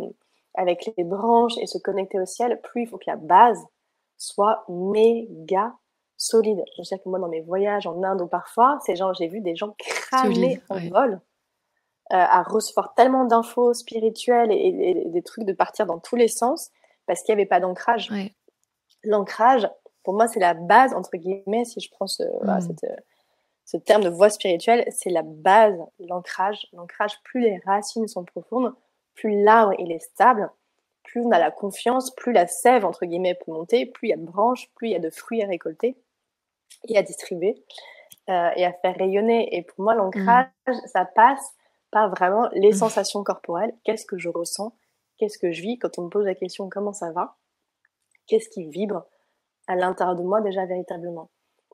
avec les branches et se connecter au ciel, plus il faut que la base soit méga solide. Je veux dire que moi, dans mes voyages en Inde ou parfois, ces gens, j'ai vu des gens cramer en ouais. vol, euh, à recevoir tellement d'infos spirituelles et, et- et des trucs de partir dans tous les sens parce qu'il n'y avait pas d'ancrage. Ouais. L'ancrage, pour moi, c'est la base, entre guillemets, si je prends ce, voilà, Mm. cette, euh, ce terme de voie spirituelle, c'est la base, l'ancrage. L'ancrage, plus les racines sont profondes, plus l'arbre il est stable, plus on a la confiance, plus la sève, entre guillemets, peut monter, plus il y a de branches, plus il y a de fruits à récolter et à distribuer euh, et à faire rayonner. Et pour moi, l'ancrage, ça passe par vraiment les Mm. sensations corporelles. Qu'est-ce que je ressens? Qu'est-ce que je vis? Quand on me pose la question comment ça va? Qu'est-ce qui vibre? À l'intérieur de moi déjà véritablement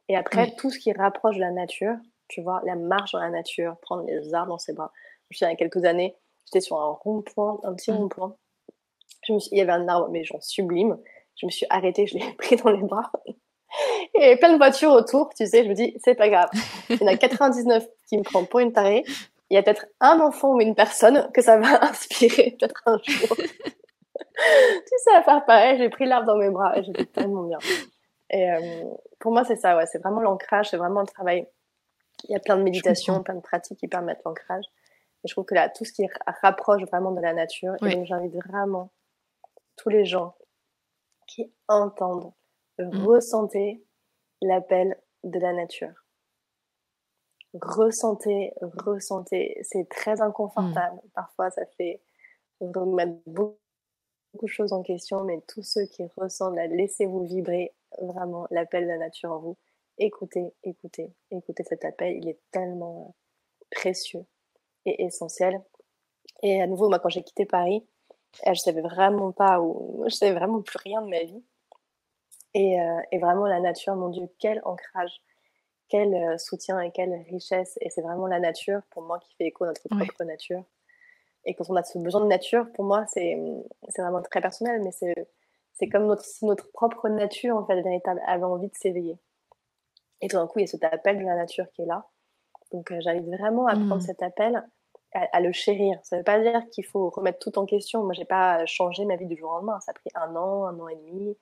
Et après, Oui. tout ce qui rapproche de la nature, tu vois, la marche dans la nature, prendre les arbres dans ses bras. Je me il y a quelques années, j'étais sur un rond-point, un petit rond-point. Il y avait un arbre, mais genre sublime. Je me suis arrêtée, je l'ai pris dans les bras. Et il y avait plein de voitures autour, tu sais, je me dis, c'est pas grave. Il y en a 99 qui me prend pour une tarée. Il y a peut-être un enfant ou une personne que ça va inspirer, peut-être un jour. Tu sais, à faire pareil, j'ai pris l'arbre dans mes bras et j'étais tellement bien. Et euh, pour moi, c'est ça, ouais, c'est vraiment l'ancrage, c'est vraiment le travail. Il y a plein de méditations, plein de pratiques qui permettent l'ancrage. Et je trouve que là, tout ce qui ra- rapproche vraiment de la nature, Oui. et donc j'invite vraiment tous les gens qui entendent, mmh. ressentez l'appel de la nature. Ressentez, ressentez. C'est très inconfortable. Mmh. Parfois, ça fait remettre beaucoup, de choses en question, mais tous ceux qui ressentent, laissez-vous vibrer vraiment l'appel de la nature en vous. Écoutez, écoutez, écoutez cet appel. Il est tellement euh, précieux et essentiel. Et à nouveau, moi, quand j'ai quitté Paris, euh, je savais vraiment pas où, je savais vraiment plus rien de ma vie. Et, euh, et vraiment la nature, mon Dieu, quel ancrage, quel soutien et quelle richesse. Et c'est vraiment la nature pour moi qui fait écho à notre propre nature. Et quand on a ce besoin de nature, pour moi, c'est vraiment très personnel, mais c'est comme notre, propre nature, en fait, véritable, avait envie de s'éveiller. Et tout d'un coup, il y a cet appel de la nature qui est là. Donc, j'invite vraiment à prendre mmh. cet appel à, le chérir. Ça ne veut pas dire qu'il faut remettre tout en question. Moi, j'ai pas changé ma vie du jour au lendemain. Ça a pris un an, un an et demi.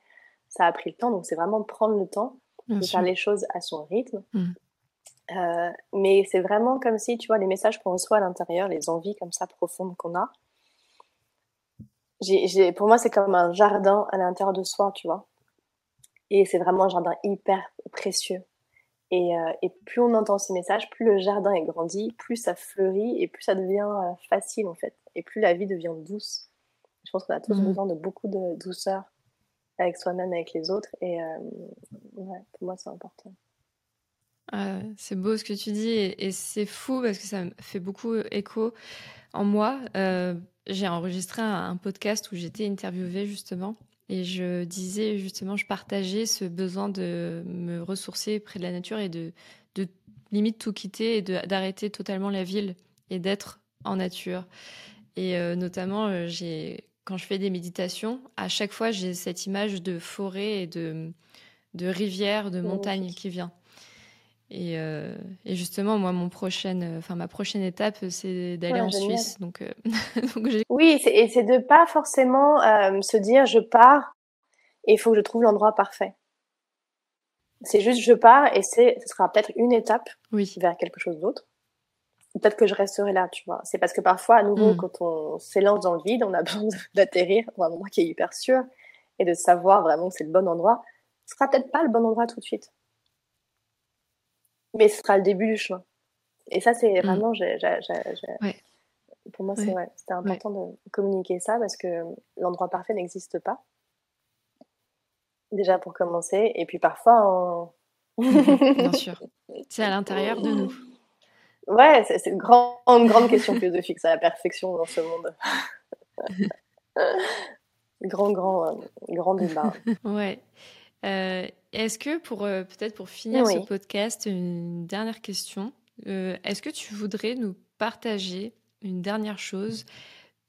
Ça a pris le temps. Donc, c'est vraiment prendre le temps de faire les choses à son rythme. Mmh. Euh, mais c'est vraiment comme si, tu vois, les messages qu'on reçoit à l'intérieur, les envies comme ça profondes qu'on a. J'ai, pour moi, c'est comme un jardin à l'intérieur de soi, tu vois. Et c'est vraiment un jardin hyper précieux. Euh, et, plus on entend ces messages, plus le jardin est grandi, plus ça fleurit et plus ça devient euh, facile en fait. Et plus la vie devient douce. Je pense qu'on a tous mmh. besoin de beaucoup de douceur avec soi-même, avec les autres. Et euh, ouais, pour moi, c'est important. Ah, c'est beau ce que tu dis et, c'est fou parce que ça me fait beaucoup écho en moi. j'ai enregistré un, podcast où j'étais interviewée justement et je disais justement, je partageais ce besoin de me ressourcer près de la nature et de, de limite tout quitter et d'arrêter totalement la ville et d'être en nature. Et euh, notamment, euh, j'ai quand je fais des méditations, à chaque fois, j'ai cette image de forêt et de, de rivière, de montagne qui vient. Euh, et, justement, moi, mon prochaine, enfin ma prochaine étape, c'est d'aller en Suisse. Donc, euh, oui, et c'est de pas forcément euh, se dire je pars et il faut que je trouve l'endroit parfait. C'est juste je pars et c'est, ce sera peut-être une étape vers quelque chose d'autre. Peut-être que je resterai là, tu vois. C'est parce que parfois, à nouveau, mm. quand on s'élance dans le vide, on a besoin d'atterrir dans un endroit qui est hyper sûr et de savoir vraiment que c'est le bon endroit. Ce sera peut-être pas le bon endroit tout de suite mais ce sera le début du chemin. Et ça, c'est mm. vraiment, pour moi, c'est c'était important de communiquer ça parce que l'endroit parfait n'existe pas. Déjà pour commencer, et puis parfois, bien sûr, c'est à l'intérieur de nous. Ouais, c'est une grande, grande question philosophique, c'est la perfection dans ce monde. grand, grand, euh, grand débat. Ouais. Euh, est-ce que pour euh, peut-être pour finir ce podcast, une dernière question. Euh, est-ce que tu voudrais nous partager une dernière chose,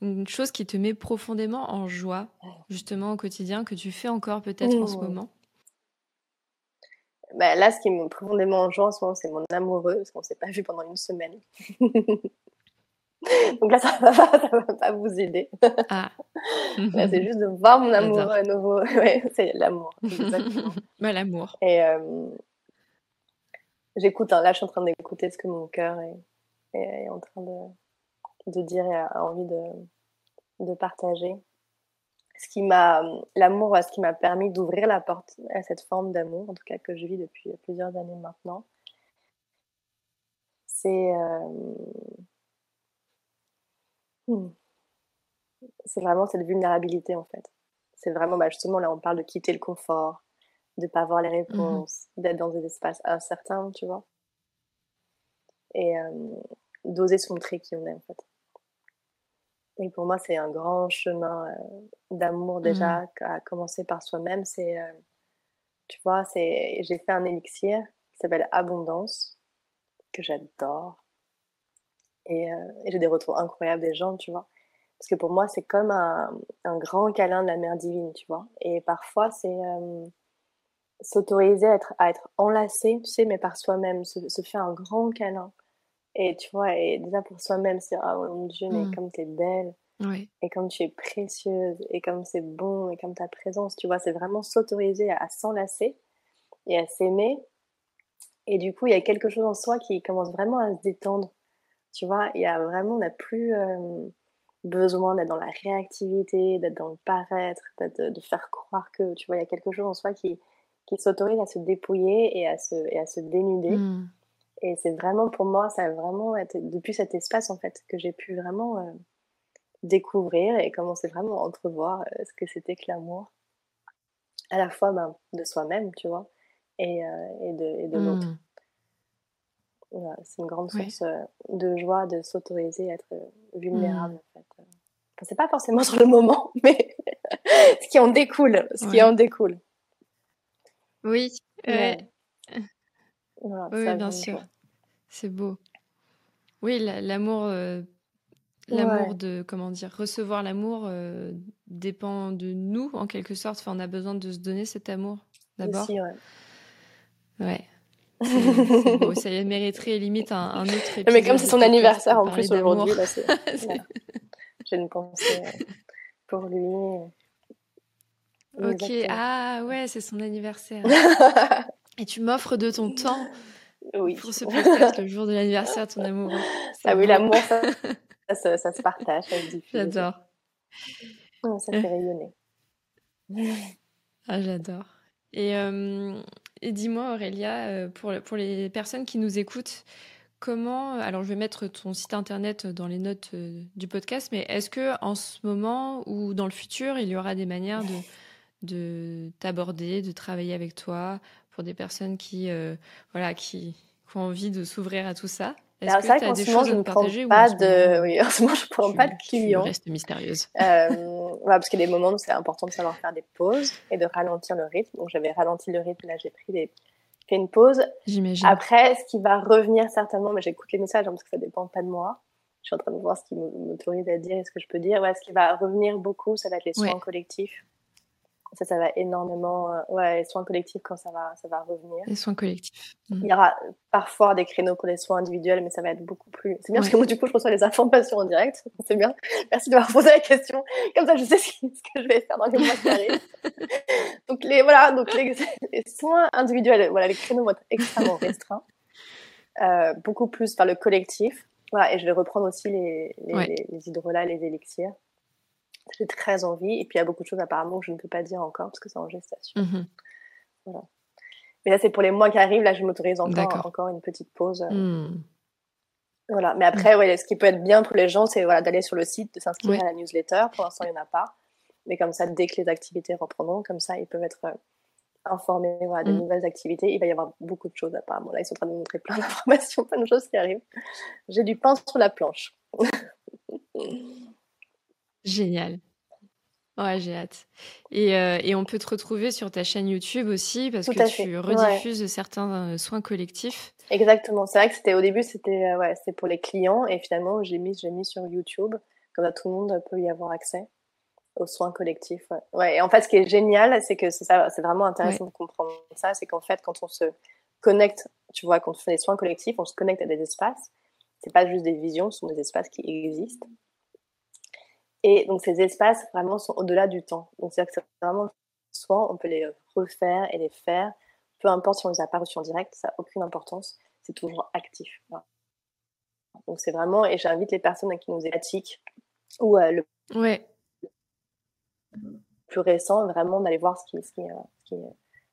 une chose qui te met profondément en joie, justement au quotidien, que tu fais encore peut-être en ce moment? Bah, Là, ce qui me met profondément en joie en ce moment, c'est mon amoureux, parce qu'on ne s'est pas vu pendant une semaine. Donc là, ça va, va pas vous aider. Ah. c'est juste de voir mon amour à nouveau. Ouais, c'est l'amour. bah, l'amour. Et euh, j'écoute, hein, là, je suis en train d'écouter ce que mon cœur est, est, en train de, de dire et a envie de, de partager. Ce qui m'a, l'amour, ce qui m'a permis d'ouvrir la porte à cette forme d'amour, en tout cas que je vis depuis plusieurs années maintenant, c'est. Euh, Mmh. C'est vraiment cette vulnérabilité en fait. C'est vraiment, bah, justement, là on parle de quitter le confort, de pas avoir les mmh réponses, d'être dans des espaces incertains, tu vois. Et d'oser se montrer qui on est en fait. Et pour moi, c'est un grand chemin d'amour déjà, mmh. à commencer par soi-même. C'est, tu vois, c'est, j'ai fait un élixir qui s'appelle Abondance, que j'adore. Euh, et, j'ai des retours incroyables des gens, tu vois. Parce que pour moi, c'est comme un, un, grand câlin de la mère divine, tu vois. Et parfois, c'est euh, s'autoriser à être, à être enlacé, tu sais, mais par soi-même, se, se, faire un grand câlin. Et tu vois, et déjà pour soi-même, c'est ah mon Dieu, mais comme tu es belle, et comme tu es précieuse, et comme c'est bon, et comme ta présence, tu vois, c'est vraiment s'autoriser à, à s'enlacer et à s'aimer. Et du coup, il y a quelque chose en soi qui commence vraiment à se détendre tu vois, il y a vraiment, on n'a plus besoin d'être dans la réactivité, d'être dans le paraître, de, de, faire croire que, tu vois, il y a quelque chose en soi qui, qui s'autorise à se dépouiller et à se, et à se dénuder. Hmm. Et c'est vraiment, pour moi, ça a vraiment été, depuis cet espace, en fait, que j'ai pu vraiment euh, découvrir et commencer vraiment à entrevoir euh, ce que c'était que l'amour. À la fois ben, de soi-même, tu vois, et, euh, et de, et de l'autre. Voilà, c'est une grande source de joie de s'autoriser à être vulnérable, hmm. en fait. Enfin, c'est pas forcément sur le moment, mais ce qui en découle, ce qui en découle. Oui, oui, bien sûr. C'est beau. Oui, l'amour, euh, l'amour de, comment dire, recevoir l'amour euh, dépend de nous en quelque sorte. Enfin, on a besoin de se donner cet amour d'abord. ouais. Beau. Ça mériterait limite un, autre épisode. Mais comme c'est son anniversaire en plus aujourd'hui, j'ai une pensée pour lui. Ok, ah ouais, c'est son anniversaire. Et tu m'offres de ton temps oui. pour ce podcast le jour de l'anniversaire de ton amoureux. Ah oui, l'amour, ça, ça, se partage, ça se diffuse. J'adore. ça fait rayonner. Ah, j'adore. Et, euh, et dis-moi, Aurélia, euh, pour, pour les personnes qui nous écoutent, comment. Alors, je vais mettre ton site internet dans les notes euh, du podcast, mais est-ce que en ce moment ou dans le futur, il y aura des manières de de t'aborder, de travailler avec toi pour des personnes qui, euh, voilà, qui, ont envie de s'ouvrir à tout ça? Est-ce que tu as des choses à nous partager pas de... Oui, en ce moment, je ne prends pas de clients. Tu reste mystérieuse. Euh, parce qu'il y a des moments où c'est important de savoir faire des pauses et de ralentir le rythme. Donc, j'avais ralenti le rythme, là, j'ai pris des fait une pause. J'imagine. Après, ce qui va revenir certainement, mais j'écoute les messages hein, parce que ça dépend pas de moi. Je suis en train de voir ce qui m'autorise à dire et ce que je peux dire. Ouais, ce qui va revenir beaucoup, ça va être les soins collectifs. Ça, ça va énormément. Euh, ouais, les soins collectifs quand ça va, ça va revenir. Les soins collectifs. Mhm. Il y aura parfois des créneaux pour les soins individuels, mais ça va être beaucoup plus. C'est bien parce que moi, du coup, je reçois les informations en direct. C'est bien. Merci de m'avoir posé la question. Comme ça, je sais ce que je vais faire dans les mois qui arrivent. donc, les, voilà, donc les, soins individuels, voilà, les créneaux vont être extrêmement restreints. Euh, beaucoup plus par le collectif. Voilà, et je vais reprendre aussi les, les, les hydrolats, les élixirs. J'ai très envie. Et puis, il y a beaucoup de choses apparemment que je ne peux pas dire encore parce que c'est en gestation. Mhm. Voilà. Mais là, c'est pour les mois qui arrivent. Là, je m'autorise encore, encore une petite pause. Hmm. Voilà. Mais après, ouais, ce qui peut être bien pour les gens, c'est voilà, d'aller sur le site, de s'inscrire à la newsletter. Pour l'instant, il n'y en a pas. Mais comme ça, dès que les activités reprendront, comme ça, ils peuvent être euh, informés voilà, de hmm. nouvelles activités. Il va y avoir beaucoup de choses apparemment. Là, ils sont en train de montrer plein d'informations, plein de choses qui arrivent. J'ai du pain sur la planche. Génial. Ouais, j'ai hâte. Et, euh, et, on peut te retrouver sur ta chaîne YouTube aussi parce que tu rediffuses certains euh, soins collectifs. Exactement. C'est vrai que c'était au début c'était euh, ouais, c'était pour les clients et finalement j'ai mis j'ai mis sur YouTube comme ça tout le monde peut y avoir accès aux soins collectifs. Ouais. ouais. Et en fait, ce qui est génial, c'est que c'est ça, c'est vraiment intéressant de comprendre ça, c'est qu'en fait, quand on se connecte, tu vois, quand on fait des soins collectifs, on se connecte à des espaces. C'est pas juste des visions, ce sont des espaces qui existent et donc ces espaces vraiment sont au-delà du temps. Donc c'est-à-dire que c'est vraiment soit on peut les refaire et les faire, peu importe si on les a pas reçus en direct, ça n'a aucune importance, c'est toujours actif. Donc c'est vraiment, et j'invite les personnes qui nous éthiquent ou euh, le ouais. plus récent, vraiment d'aller voir ce qui, ce qui, euh, ce qui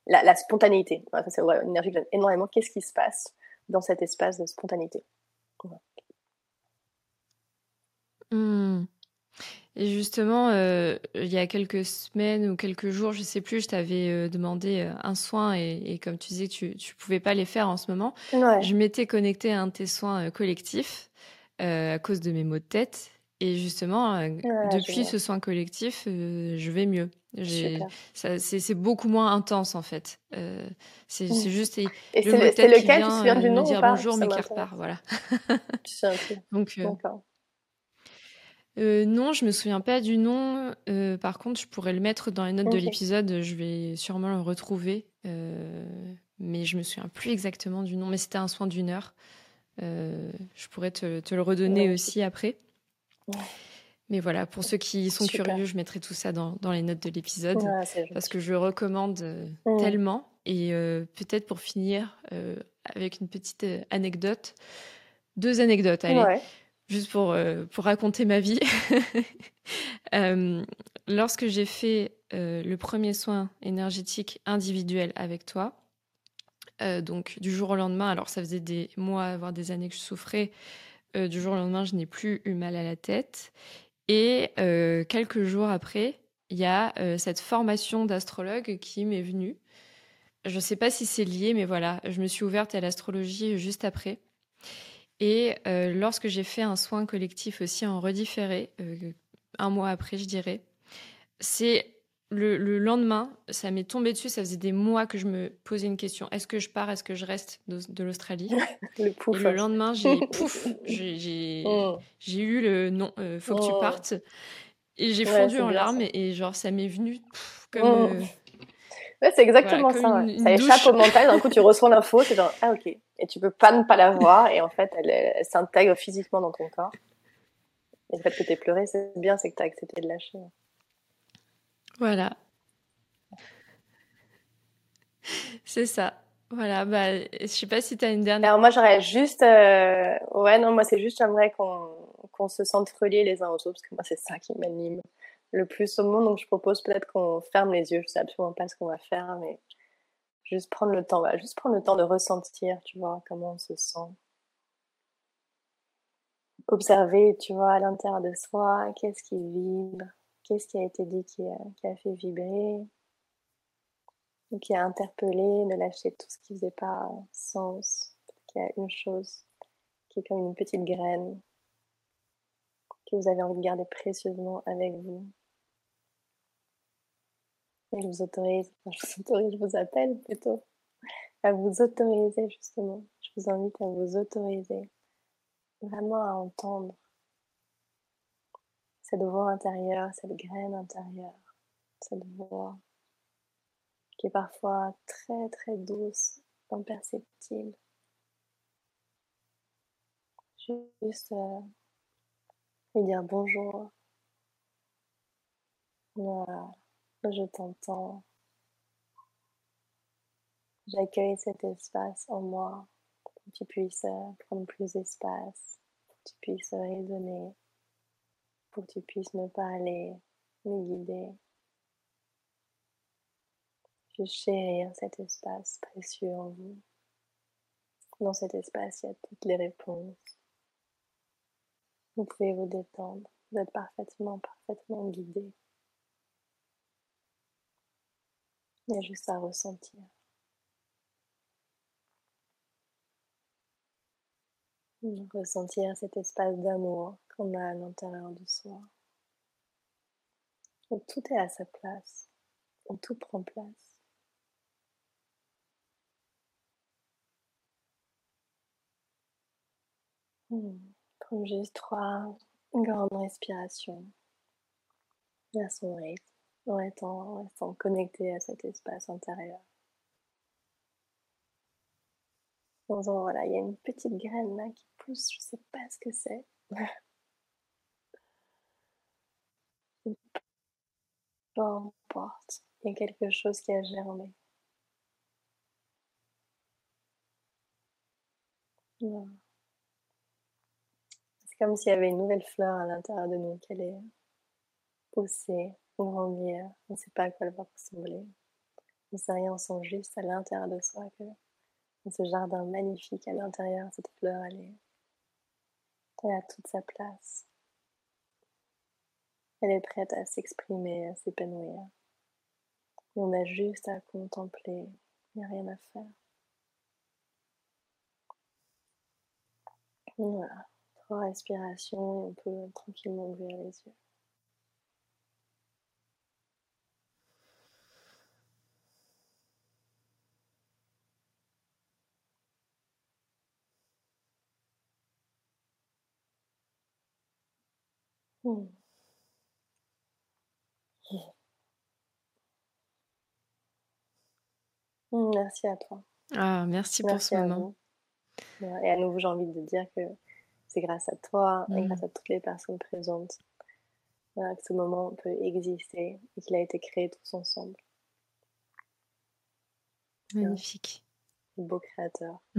la, la, spontanéité. ça c'est une énergie que j'aime énormément. Qu'est-ce qui se passe dans cet espace de spontanéité? Mmh. Et justement, euh, il y a quelques semaines ou quelques jours, je sais plus, je t'avais euh, demandé euh, un soin et, comme tu disais, tu tu pouvais pas les faire en ce moment. Je m'étais connectée à un de tes soins collectifs à cause de mes maux de tête. Et justement, depuis ce soin collectif, je vais mieux. C'est beaucoup moins intense en fait. c'est mmh. juste et, le mot de tête lequel, qui vient, tu te souviens du nom me dire bonjour mais qui repart, voilà. Donc, euh, non, je me souviens pas du nom. Euh, par contre, je pourrais le mettre dans les notes de l'épisode. Je vais sûrement le retrouver. Euh, mais je me souviens plus exactement du nom. Mais c'était un soin d'une heure. je pourrais te, le redonner aussi après. Mais voilà, pour ceux qui sont curieux, je mettrai tout ça dans, les notes de l'épisode. parce que je recommande tellement. Et peut-être pour finir avec une petite anecdote. Deux anecdotes, allez. Juste pour, pour raconter ma vie. lorsque j'ai fait le premier soin énergétique individuel avec toi, donc du jour au lendemain, alors ça faisait des mois, voire des années que je souffrais, du jour au lendemain, je n'ai plus eu mal à la tête. Et quelques jours après, il y a cette formation d'astrologue qui m'est venue. Je ne sais pas si c'est lié, mais voilà, je me suis ouverte à l'astrologie juste après. Et lorsque j'ai fait un soin collectif aussi en redifféré, un mois après, je dirais, c'est le, lendemain, ça m'est tombé dessus. Ça faisait des mois que je me posais une question est-ce que je pars? Est-ce que je reste de, l'Australie? Le, le, lendemain, j'ai pouf, j'ai oh. eu le non, euh, faut que tu oh. partes. Et j'ai fondu en larmes et, genre ça m'est venu comme. Oh. Ouais, c'est exactement ça. ça échappe au mental. D'un coup, tu reçois l'info, c'est genre ah ok. Et tu peux pas ne pas la voir et en fait, elle, s'intègre physiquement dans ton corps. Et le fait que tu pleuré, c'est bien, c'est que tu as accepté de lâcher. Voilà. C'est ça. Voilà, bah, je sais pas si tu as une dernière. Alors moi j'aurais juste, euh, ouais non moi c'est juste j'aimerais qu'on qu'on se sente reliés les uns aux autres parce que moi c'est ça qui m'anime le plus au monde donc je propose peut-être qu'on ferme les yeux, je sais absolument pas ce qu'on va faire mais juste prendre le temps, juste prendre le temps de ressentir, tu vois comment on se sent, observer, tu vois à l'intérieur de soi qu'est-ce qui vibre, Qu'est-ce qui a été dit qui a, fait vibrer qui a interpellé, de lâcher tout ce qui faisait pas sens. Qu'il y a une chose qui est comme une petite graine que vous avez envie de garder précieusement avec vous. Je vous autorise, je vous autorise, je vous appelle plutôt à vous autoriser justement. Je vous invite à vous autoriser vraiment à entendre cette voix intérieure, cette graine intérieure, cette voix qui est parfois très très douce, imperceptible. Juste euh, lui dire bonjour. Je t'entends. J'accueille cet espace en moi pour que tu puisses euh, prendre plus d'espace, pour que tu puisses résonner pour que tu puisses me parler, me guider. Je chérir cet espace précieux en vous. Dans cet espace, il y a toutes les réponses. Vous pouvez vous détendre. Vous êtes parfaitement, parfaitement guidé. Il y a juste à ressentir. Ressentir cet espace d'amour qu'on a à l'intérieur de soi. Où tout est à sa place, où tout prend place. Hmm. Prends juste trois grandes respirations à son rythme, en en étant connecté à cet espace intérieur. voilà, il y a une petite graine là qui pousse, je sais pas ce que c'est. Peu importe, il y a quelque chose qui a germé. C'est comme s'il y avait une nouvelle fleur à l'intérieur de nous qui allait pousser, grandir. On ne sait pas à quoi elle va ressembler. On ne sait rien, on sent juste à l'intérieur de soi que ce jardin magnifique à l'intérieur, cette fleur, elle, est, elle a toute sa place. Elle est prête à s'exprimer, à s'épanouir. Et on a juste à contempler, il n'y a rien à faire. Voilà, trois respirations et on peut tranquillement ouvrir les yeux. Hmm. Hmm, merci à toi. Ah, merci, pour ce moment. Et à nouveau, j'ai envie de dire que c'est grâce à toi et hmm. grâce à toutes les personnes présentes que ce moment peut exister et qu'il a été créé tous ensemble. Magnifique. Beau créateur.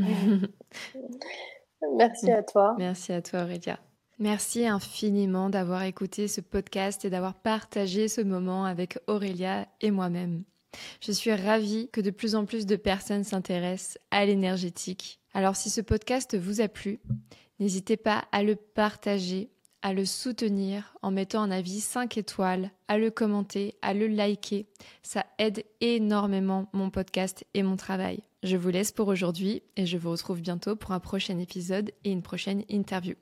Merci à toi. Merci à toi, Aurélia. Merci infiniment d'avoir écouté ce podcast et d'avoir partagé ce moment avec Aurélia et moi-même. Je suis ravie que de plus en plus de personnes s'intéressent à l'énergétique. Alors si ce podcast vous a plu, n'hésitez pas à le partager, à le soutenir en mettant un avis 5 étoiles, à le commenter, à le liker. Ça aide énormément mon podcast et mon travail. Je vous laisse pour aujourd'hui et je vous retrouve bientôt pour un prochain épisode et une prochaine interview.